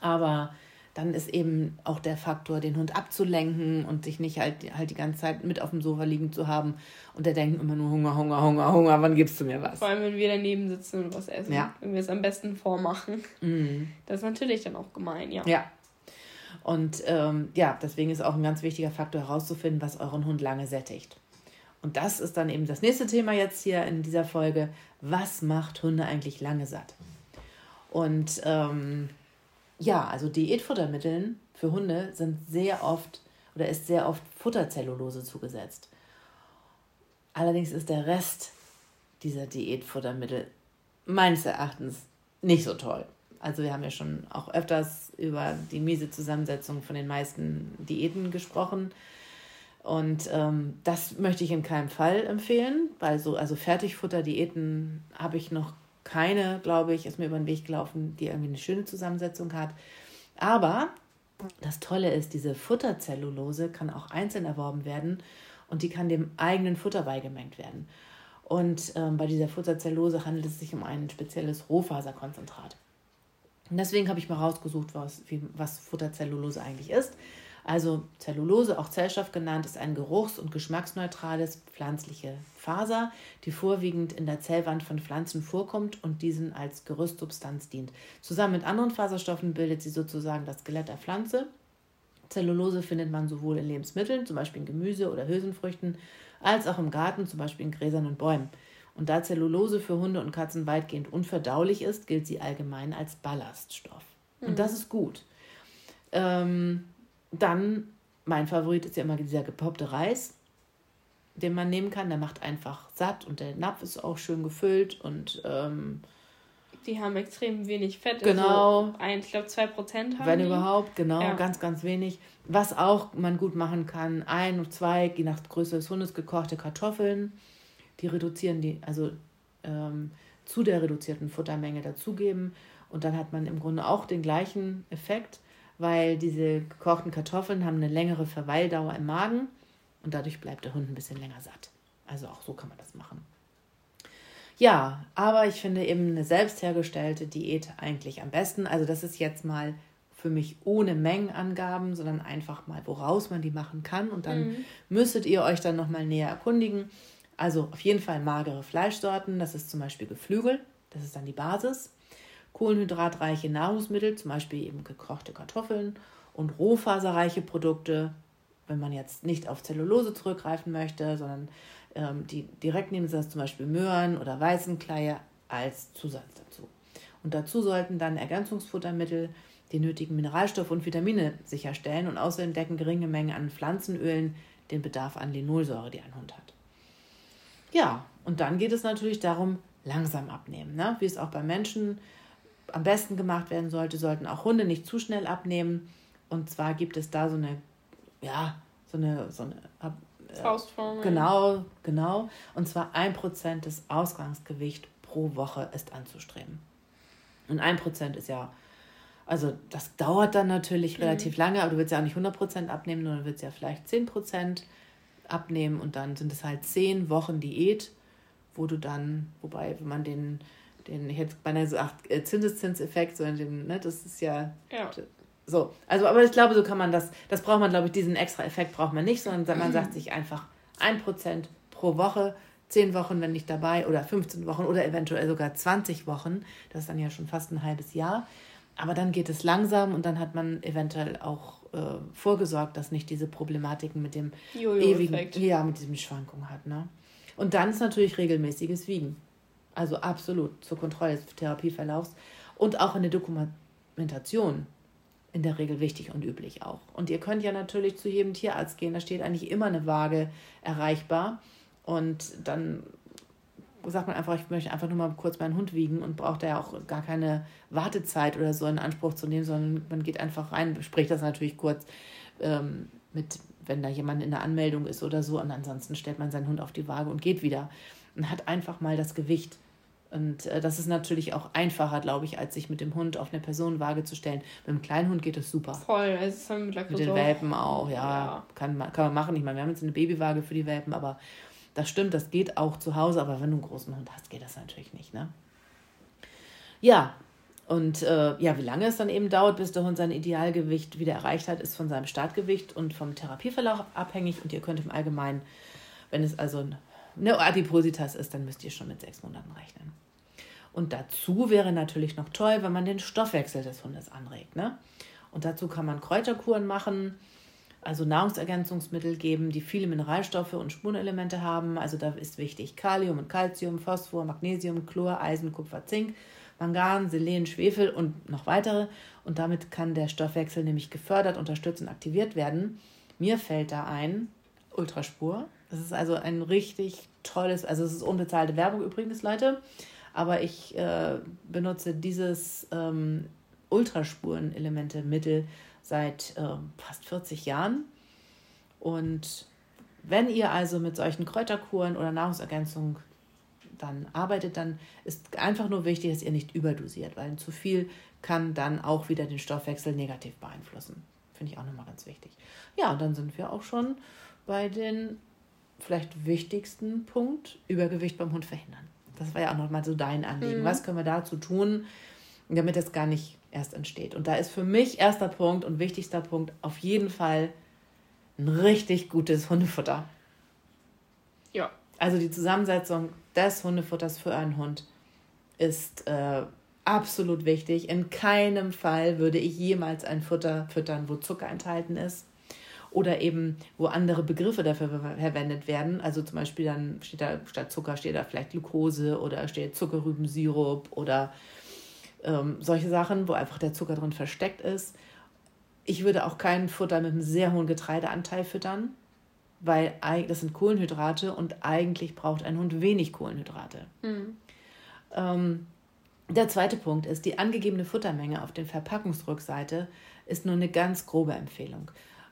Aber dann ist eben auch der Faktor, den Hund abzulenken und sich nicht halt, halt die ganze Zeit mit auf dem Sofa liegen zu haben. Und der denkt immer nur Hunger, Hunger, Hunger, Hunger, wann gibst du mir was? Vor allem, wenn wir daneben sitzen und was essen. Ja. Wenn wir es am besten vormachen. Mhm. Das ist natürlich dann auch gemein, ja. Ja. Und ähm, ja, deswegen ist auch ein ganz wichtiger Faktor herauszufinden, was euren Hund lange sättigt. Und das ist dann eben das nächste Thema jetzt hier in dieser Folge. Was macht Hunde eigentlich lange satt? Und ähm, ja, also Diätfuttermitteln für Hunde sind sehr oft oder ist sehr oft Futterzellulose zugesetzt. Allerdings ist der Rest dieser Diätfuttermittel meines Erachtens nicht so toll. Also wir haben ja schon auch öfters über die miese Zusammensetzung von den meisten Diäten gesprochen. Und ähm, das möchte ich in keinem Fall empfehlen, weil so, also Fertigfutter-Diäten habe ich noch keine, glaube ich, ist mir über den Weg gelaufen, die irgendwie eine schöne Zusammensetzung hat. Aber das Tolle ist, diese Futterzellulose kann auch einzeln erworben werden und die kann dem eigenen Futter beigemengt werden. Und ähm, bei dieser Futterzellulose handelt es sich um ein spezielles Rohfaserkonzentrat. Und deswegen habe ich mal rausgesucht, was, wie, was Futterzellulose eigentlich ist. Also Zellulose, auch Zellstoff genannt, ist ein geruchs- und geschmacksneutrales pflanzliche Faser, die vorwiegend in der Zellwand von Pflanzen vorkommt und diesen als Gerüstsubstanz dient. Zusammen mit anderen Faserstoffen bildet sie sozusagen das Skelett der Pflanze. Zellulose findet man sowohl in Lebensmitteln, zum Beispiel in Gemüse oder Hülsenfrüchten, als auch im Garten, zum Beispiel in Gräsern und Bäumen. Und da Zellulose für Hunde und Katzen weitgehend unverdaulich ist, gilt sie allgemein als Ballaststoff. Mhm. Und das ist gut. Ähm, dann, mein Favorit ist ja immer dieser gepoppte Reis, den man nehmen kann. Der macht einfach satt und der Napf ist auch schön gefüllt und ähm, die haben extrem wenig Fett. Genau. Also ein, ich glaube, 2% haben Wenn die. überhaupt, genau, ja. ganz, ganz wenig. Was auch man gut machen kann, ein oder zwei, je nach Größe des Hundes, gekochte Kartoffeln. Die reduzieren die, also ähm, zu der reduzierten Futtermenge dazugeben. Und dann hat man im Grunde auch den gleichen Effekt weil diese gekochten Kartoffeln haben eine längere Verweildauer im Magen und dadurch bleibt der Hund ein bisschen länger satt. Also auch so kann man das machen. Ja, aber ich finde eben eine selbst hergestellte Diät eigentlich am besten. Also das ist jetzt mal für mich ohne Mengenangaben, sondern einfach mal, woraus man die machen kann. Und dann mhm. müsstet ihr euch dann nochmal näher erkundigen. Also auf jeden Fall magere Fleischsorten, das ist zum Beispiel Geflügel, das ist dann die Basis kohlenhydratreiche Nahrungsmittel, zum Beispiel eben gekochte Kartoffeln und rohfaserreiche Produkte, wenn man jetzt nicht auf Zellulose zurückgreifen möchte, sondern ähm, die direkt nehmen Sie das zum Beispiel Möhren oder Weißenkleie als Zusatz dazu. Und dazu sollten dann Ergänzungsfuttermittel die nötigen Mineralstoffe und Vitamine sicherstellen und außerdem decken geringe Mengen an Pflanzenölen den Bedarf an Linolsäure, die ein Hund hat. Ja, und dann geht es natürlich darum, langsam abnehmen, ne? wie es auch bei Menschen am besten gemacht werden sollte, sollten auch Hunde nicht zu schnell abnehmen. Und zwar gibt es da so eine, ja, so eine, so eine äh, Faustformel. Genau, genau. Und zwar ein Prozent des Ausgangsgewichts pro Woche ist anzustreben. Und ein Prozent ist ja, also das dauert dann natürlich mhm. relativ lange, aber du willst ja auch nicht 100 Prozent abnehmen, sondern du willst ja vielleicht 10 Prozent abnehmen und dann sind es halt 10 Wochen Diät, wo du dann, wobei, wenn man den den, ich hätte beinahe gesagt, äh, Zinseszinseffekt, sondern den, ne, das ist ja, ja. So, also, aber ich glaube, so kann man das, das braucht man, glaube ich, diesen extra Effekt braucht man nicht, sondern man sagt sich einfach 1% pro Woche, 10 Wochen, wenn nicht dabei, oder 15 Wochen oder eventuell sogar 20 Wochen. Das ist dann ja schon fast ein halbes Jahr. Aber dann geht es langsam und dann hat man eventuell auch äh, vorgesorgt, dass nicht diese Problematiken mit dem ewigen, ja, mit diesem Schwankung hat. Ne? Und dann ist natürlich regelmäßiges Wiegen. Also absolut zur Kontrolle des Therapieverlaufs und auch in der Dokumentation in der Regel wichtig und üblich auch. Und ihr könnt ja natürlich zu jedem Tierarzt gehen, da steht eigentlich immer eine Waage erreichbar und dann sagt man einfach, ich möchte einfach nur mal kurz meinen Hund wiegen und braucht da ja auch gar keine Wartezeit oder so in Anspruch zu nehmen, sondern man geht einfach rein, bespricht das natürlich kurz ähm, mit, wenn da jemand in der Anmeldung ist oder so und ansonsten stellt man seinen Hund auf die Waage und geht wieder und hat einfach mal das Gewicht. Und äh, das ist natürlich auch einfacher, glaube ich, als sich mit dem Hund auf eine Personenwaage zu stellen. Mit einem kleinen Hund geht das super. Voll, also das mit, mit den Welpen auch, ja, ja. Kann, kann man machen. Ich meine, wir haben jetzt eine Babywaage für die Welpen, aber Das stimmt, das geht auch zu Hause, aber wenn du einen großen Hund hast, geht das natürlich nicht. Ne? Ja, und äh, ja, wie lange es dann eben dauert, bis der Hund sein Idealgewicht wieder erreicht hat, ist von seinem Startgewicht und vom Therapieverlauf abhängig. Und ihr könnt im Allgemeinen, wenn es also eine Adipositas ist, dann müsst ihr schon mit sechs Monaten rechnen. Und dazu wäre natürlich noch toll, wenn man den Stoffwechsel des Hundes anregt. Ne? Und dazu kann man Kräuterkuren machen, also Nahrungsergänzungsmittel geben, die viele Mineralstoffe und Spurenelemente haben. Also da ist wichtig Kalium und Calcium, Phosphor, Magnesium, Chlor, Eisen, Kupfer, Zink, Mangan, Selen, Schwefel und noch weitere. Und damit kann der Stoffwechsel nämlich gefördert, unterstützt und aktiviert werden. Mir fällt da ein Ultraspur. Das ist also ein richtig tolles, also es ist unbezahlte Werbung übrigens, Leute. Aber ich äh, benutze dieses ähm, Ultraspurenelemente-Mittel seit äh, fast 40 Jahren. Und wenn ihr also mit solchen Kräuterkuren oder Nahrungsergänzungen dann arbeitet, dann ist einfach nur wichtig, dass ihr nicht überdosiert, weil zu viel kann dann auch wieder den Stoffwechsel negativ beeinflussen. Finde ich auch nochmal ganz wichtig. Ja, und dann sind wir auch schon bei den vielleicht wichtigsten Punkt, Übergewicht beim Hund verhindern. Das war ja auch nochmal so dein Anliegen. Mhm. Was können wir dazu tun, damit es gar nicht erst entsteht? Und da ist für mich erster Punkt und wichtigster Punkt auf jeden Fall ein richtig gutes Hundefutter. Ja. Also die Zusammensetzung des Hundefutters für einen Hund ist äh, absolut wichtig. In keinem Fall würde ich jemals ein Futter füttern, wo Zucker enthalten ist oder eben wo andere Begriffe dafür verwendet werden. Also zum Beispiel dann steht da statt Zucker steht da vielleicht Glucose oder steht Zuckerrübensirup oder ähm, solche Sachen, wo einfach der Zucker drin versteckt ist. Ich würde auch kein Futter mit einem sehr hohen Getreideanteil füttern, weil das sind Kohlenhydrate und eigentlich braucht ein Hund wenig Kohlenhydrate. Mhm. Ähm, der zweite Punkt ist, die angegebene Futtermenge auf der Verpackungsrückseite ist nur eine ganz grobe Empfehlung.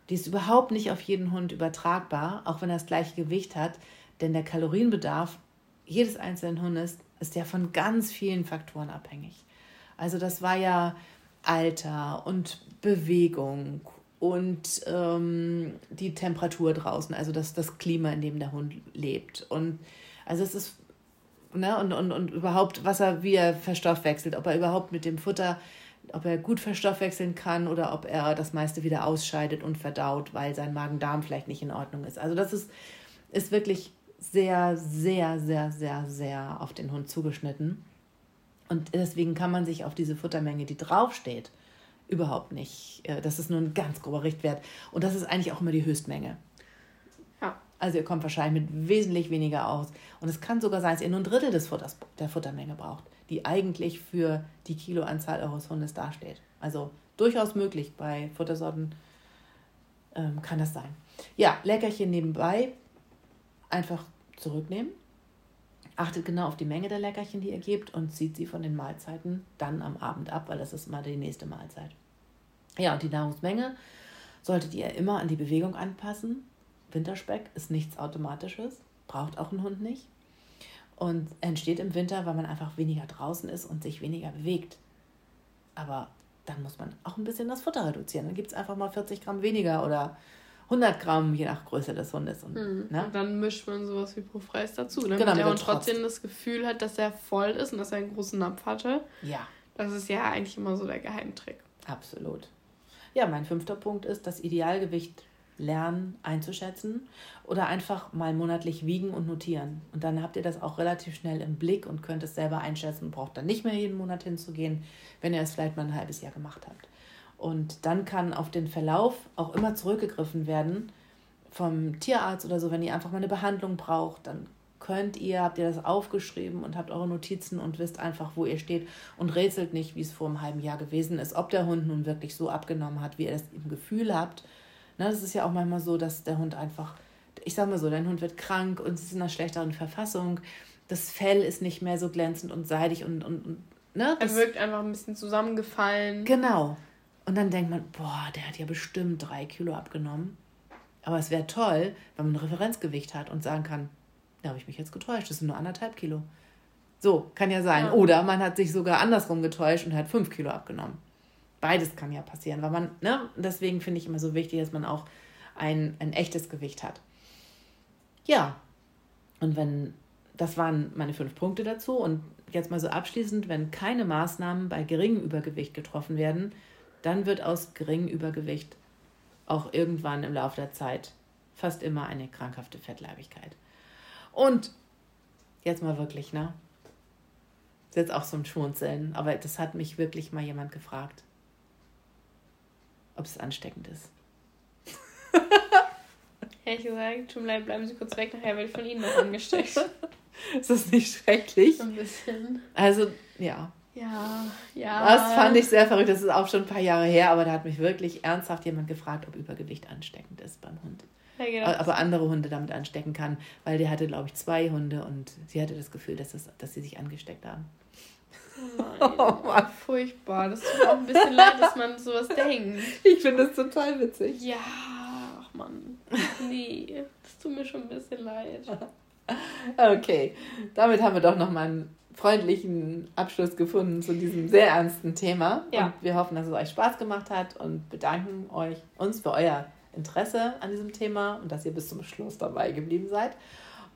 Die ist überhaupt nicht auf jeden Hund übertragbar, auch wenn er das gleiche Gewicht hat, denn der Kalorienbedarf jedes einzelnen Hundes ist ja von ganz vielen Faktoren abhängig. Also das war ja Alter und Bewegung und ähm, die Temperatur draußen, also das, das Klima, in dem der Hund lebt. Und also es ist, ne, und, und, und überhaupt, was er, wie er verstoffwechselt, ob er überhaupt mit dem Futter ob er gut verstoffwechseln kann oder ob er das meiste wieder ausscheidet und verdaut, weil sein Magen-Darm vielleicht nicht in Ordnung ist. Also das ist, ist wirklich sehr, sehr, sehr, sehr, sehr auf den Hund zugeschnitten. Und deswegen kann man sich auf diese Futtermenge, die draufsteht, überhaupt nicht. Äh, das ist nur ein ganz grober Richtwert. Und das ist eigentlich auch immer die Höchstmenge. Ja. Also ihr kommt wahrscheinlich mit wesentlich weniger aus. Und es kann sogar sein, dass ihr nur ein Drittel des Futters, der Futtermenge braucht die eigentlich für die Kiloanzahl eures Hundes dasteht. Also durchaus möglich bei Futtersorten ähm, kann das sein. Ja, Leckerchen nebenbei einfach zurücknehmen. Achtet genau auf die Menge der Leckerchen, die ihr gebt und zieht sie von den Mahlzeiten dann am Abend ab, weil das ist mal die nächste Mahlzeit. Ja, und die Nahrungsmenge solltet ihr immer an die Bewegung anpassen. Winterspeck ist nichts Automatisches, braucht auch ein Hund nicht und entsteht im Winter, weil man einfach weniger draußen ist und sich weniger bewegt. Aber dann muss man auch ein bisschen das Futter reduzieren. Dann gibt es einfach mal 40 Gramm weniger oder 100 Gramm, je nach Größe des Hundes. Und, hm. ne? und dann mischt man sowas wie Profreis dazu, damit genau, der Hund trotzdem das Gefühl hat, dass er voll ist und dass er einen großen Napf hatte. Ja. Das ist ja eigentlich immer so der Geheimtrick. Absolut. Ja, mein fünfter Punkt ist, das Idealgewicht lernen einzuschätzen oder einfach mal monatlich wiegen und notieren. Und dann habt ihr das auch relativ schnell im Blick und könnt es selber einschätzen und braucht dann nicht mehr jeden Monat hinzugehen, wenn ihr es vielleicht mal ein halbes Jahr gemacht habt. Und dann kann auf den Verlauf auch immer zurückgegriffen werden vom Tierarzt oder so, wenn ihr einfach mal eine Behandlung braucht, dann könnt ihr, habt ihr das aufgeschrieben und habt eure Notizen und wisst einfach, wo ihr steht und rätselt nicht, wie es vor einem halben Jahr gewesen ist, ob der Hund nun wirklich so abgenommen hat, wie ihr das im Gefühl habt Ne, das ist ja auch manchmal so, dass der Hund einfach, ich sag mal so, dein Hund wird krank und ist in einer schlechteren Verfassung. Das Fell ist nicht mehr so glänzend und seidig und, und, und ne? Das, er wirkt einfach ein bisschen zusammengefallen. Genau. Und dann denkt man, boah, der hat ja bestimmt drei Kilo abgenommen. Aber es wäre toll, wenn man ein Referenzgewicht hat und sagen kann, da habe ich mich jetzt getäuscht, das sind nur anderthalb Kilo. So, kann ja sein. Ja. Oder man hat sich sogar andersrum getäuscht und hat fünf Kilo abgenommen beides kann ja passieren, weil man, ne, deswegen finde ich immer so wichtig, dass man auch ein, ein echtes Gewicht hat. Ja, Und wenn, das waren meine fünf Punkte dazu. Und jetzt mal so abschließend, wenn keine Maßnahmen bei geringem Übergewicht getroffen werden, dann wird aus geringem Übergewicht auch irgendwann im Laufe der Zeit fast immer eine krankhafte Fettleibigkeit. Und jetzt mal wirklich, ne? Das ist jetzt auch so ein Schmunzeln, aber das hat mich wirklich mal jemand gefragt, ob es ansteckend ist. *laughs* Ehrlich gesagt, tut mir leid, bleiben Sie kurz weg, nachher werde ich von Ihnen noch angesteckt. *laughs* ist das nicht schrecklich? Ein bisschen. Also, ja. Ja, ja. Das fand ich sehr verrückt. Das ist auch schon ein paar Jahre her, aber da hat mich wirklich ernsthaft jemand gefragt, ob Übergewicht ansteckend ist beim Hund. Ja, genau. Aber andere Hunde damit anstecken kann, weil der hatte, glaube ich, zwei Hunde und sie hatte das Gefühl, dass, das, dass sie sich angesteckt haben. Oh, nein. oh Mann. Furchtbar. Das tut mir auch ein bisschen leid, dass man sowas *laughs* denkt. Ich finde das total witzig. Ja, ach Mann. Nee, das tut mir schon ein bisschen leid. *laughs* Okay, damit haben wir doch noch mal einen freundlichen Abschluss gefunden zu diesem sehr ernsten Thema. Ja. Und wir hoffen, dass es euch Spaß gemacht hat und bedanken euch uns für euer Interesse an diesem Thema und dass ihr bis zum Schluss dabei geblieben seid.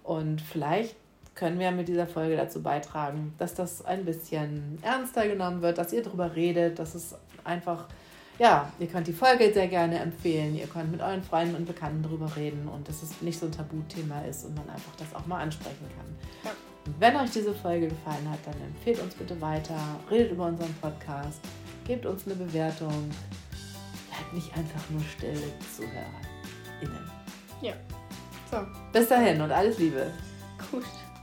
Und vielleicht können wir mit dieser Folge dazu beitragen, dass das ein bisschen ernster genommen wird, dass ihr darüber redet, dass es einfach, ja, ihr könnt die Folge sehr gerne empfehlen, ihr könnt mit euren Freunden und Bekannten darüber reden und dass es nicht so ein Tabuthema ist und man einfach das auch mal ansprechen kann. Ja. Und wenn euch diese Folge gefallen hat, dann empfehlt uns bitte weiter, redet über unseren Podcast, gebt uns eine Bewertung, bleibt nicht einfach nur still ZuhörerInnen. Ja. So. Bis dahin und alles Liebe. Gut.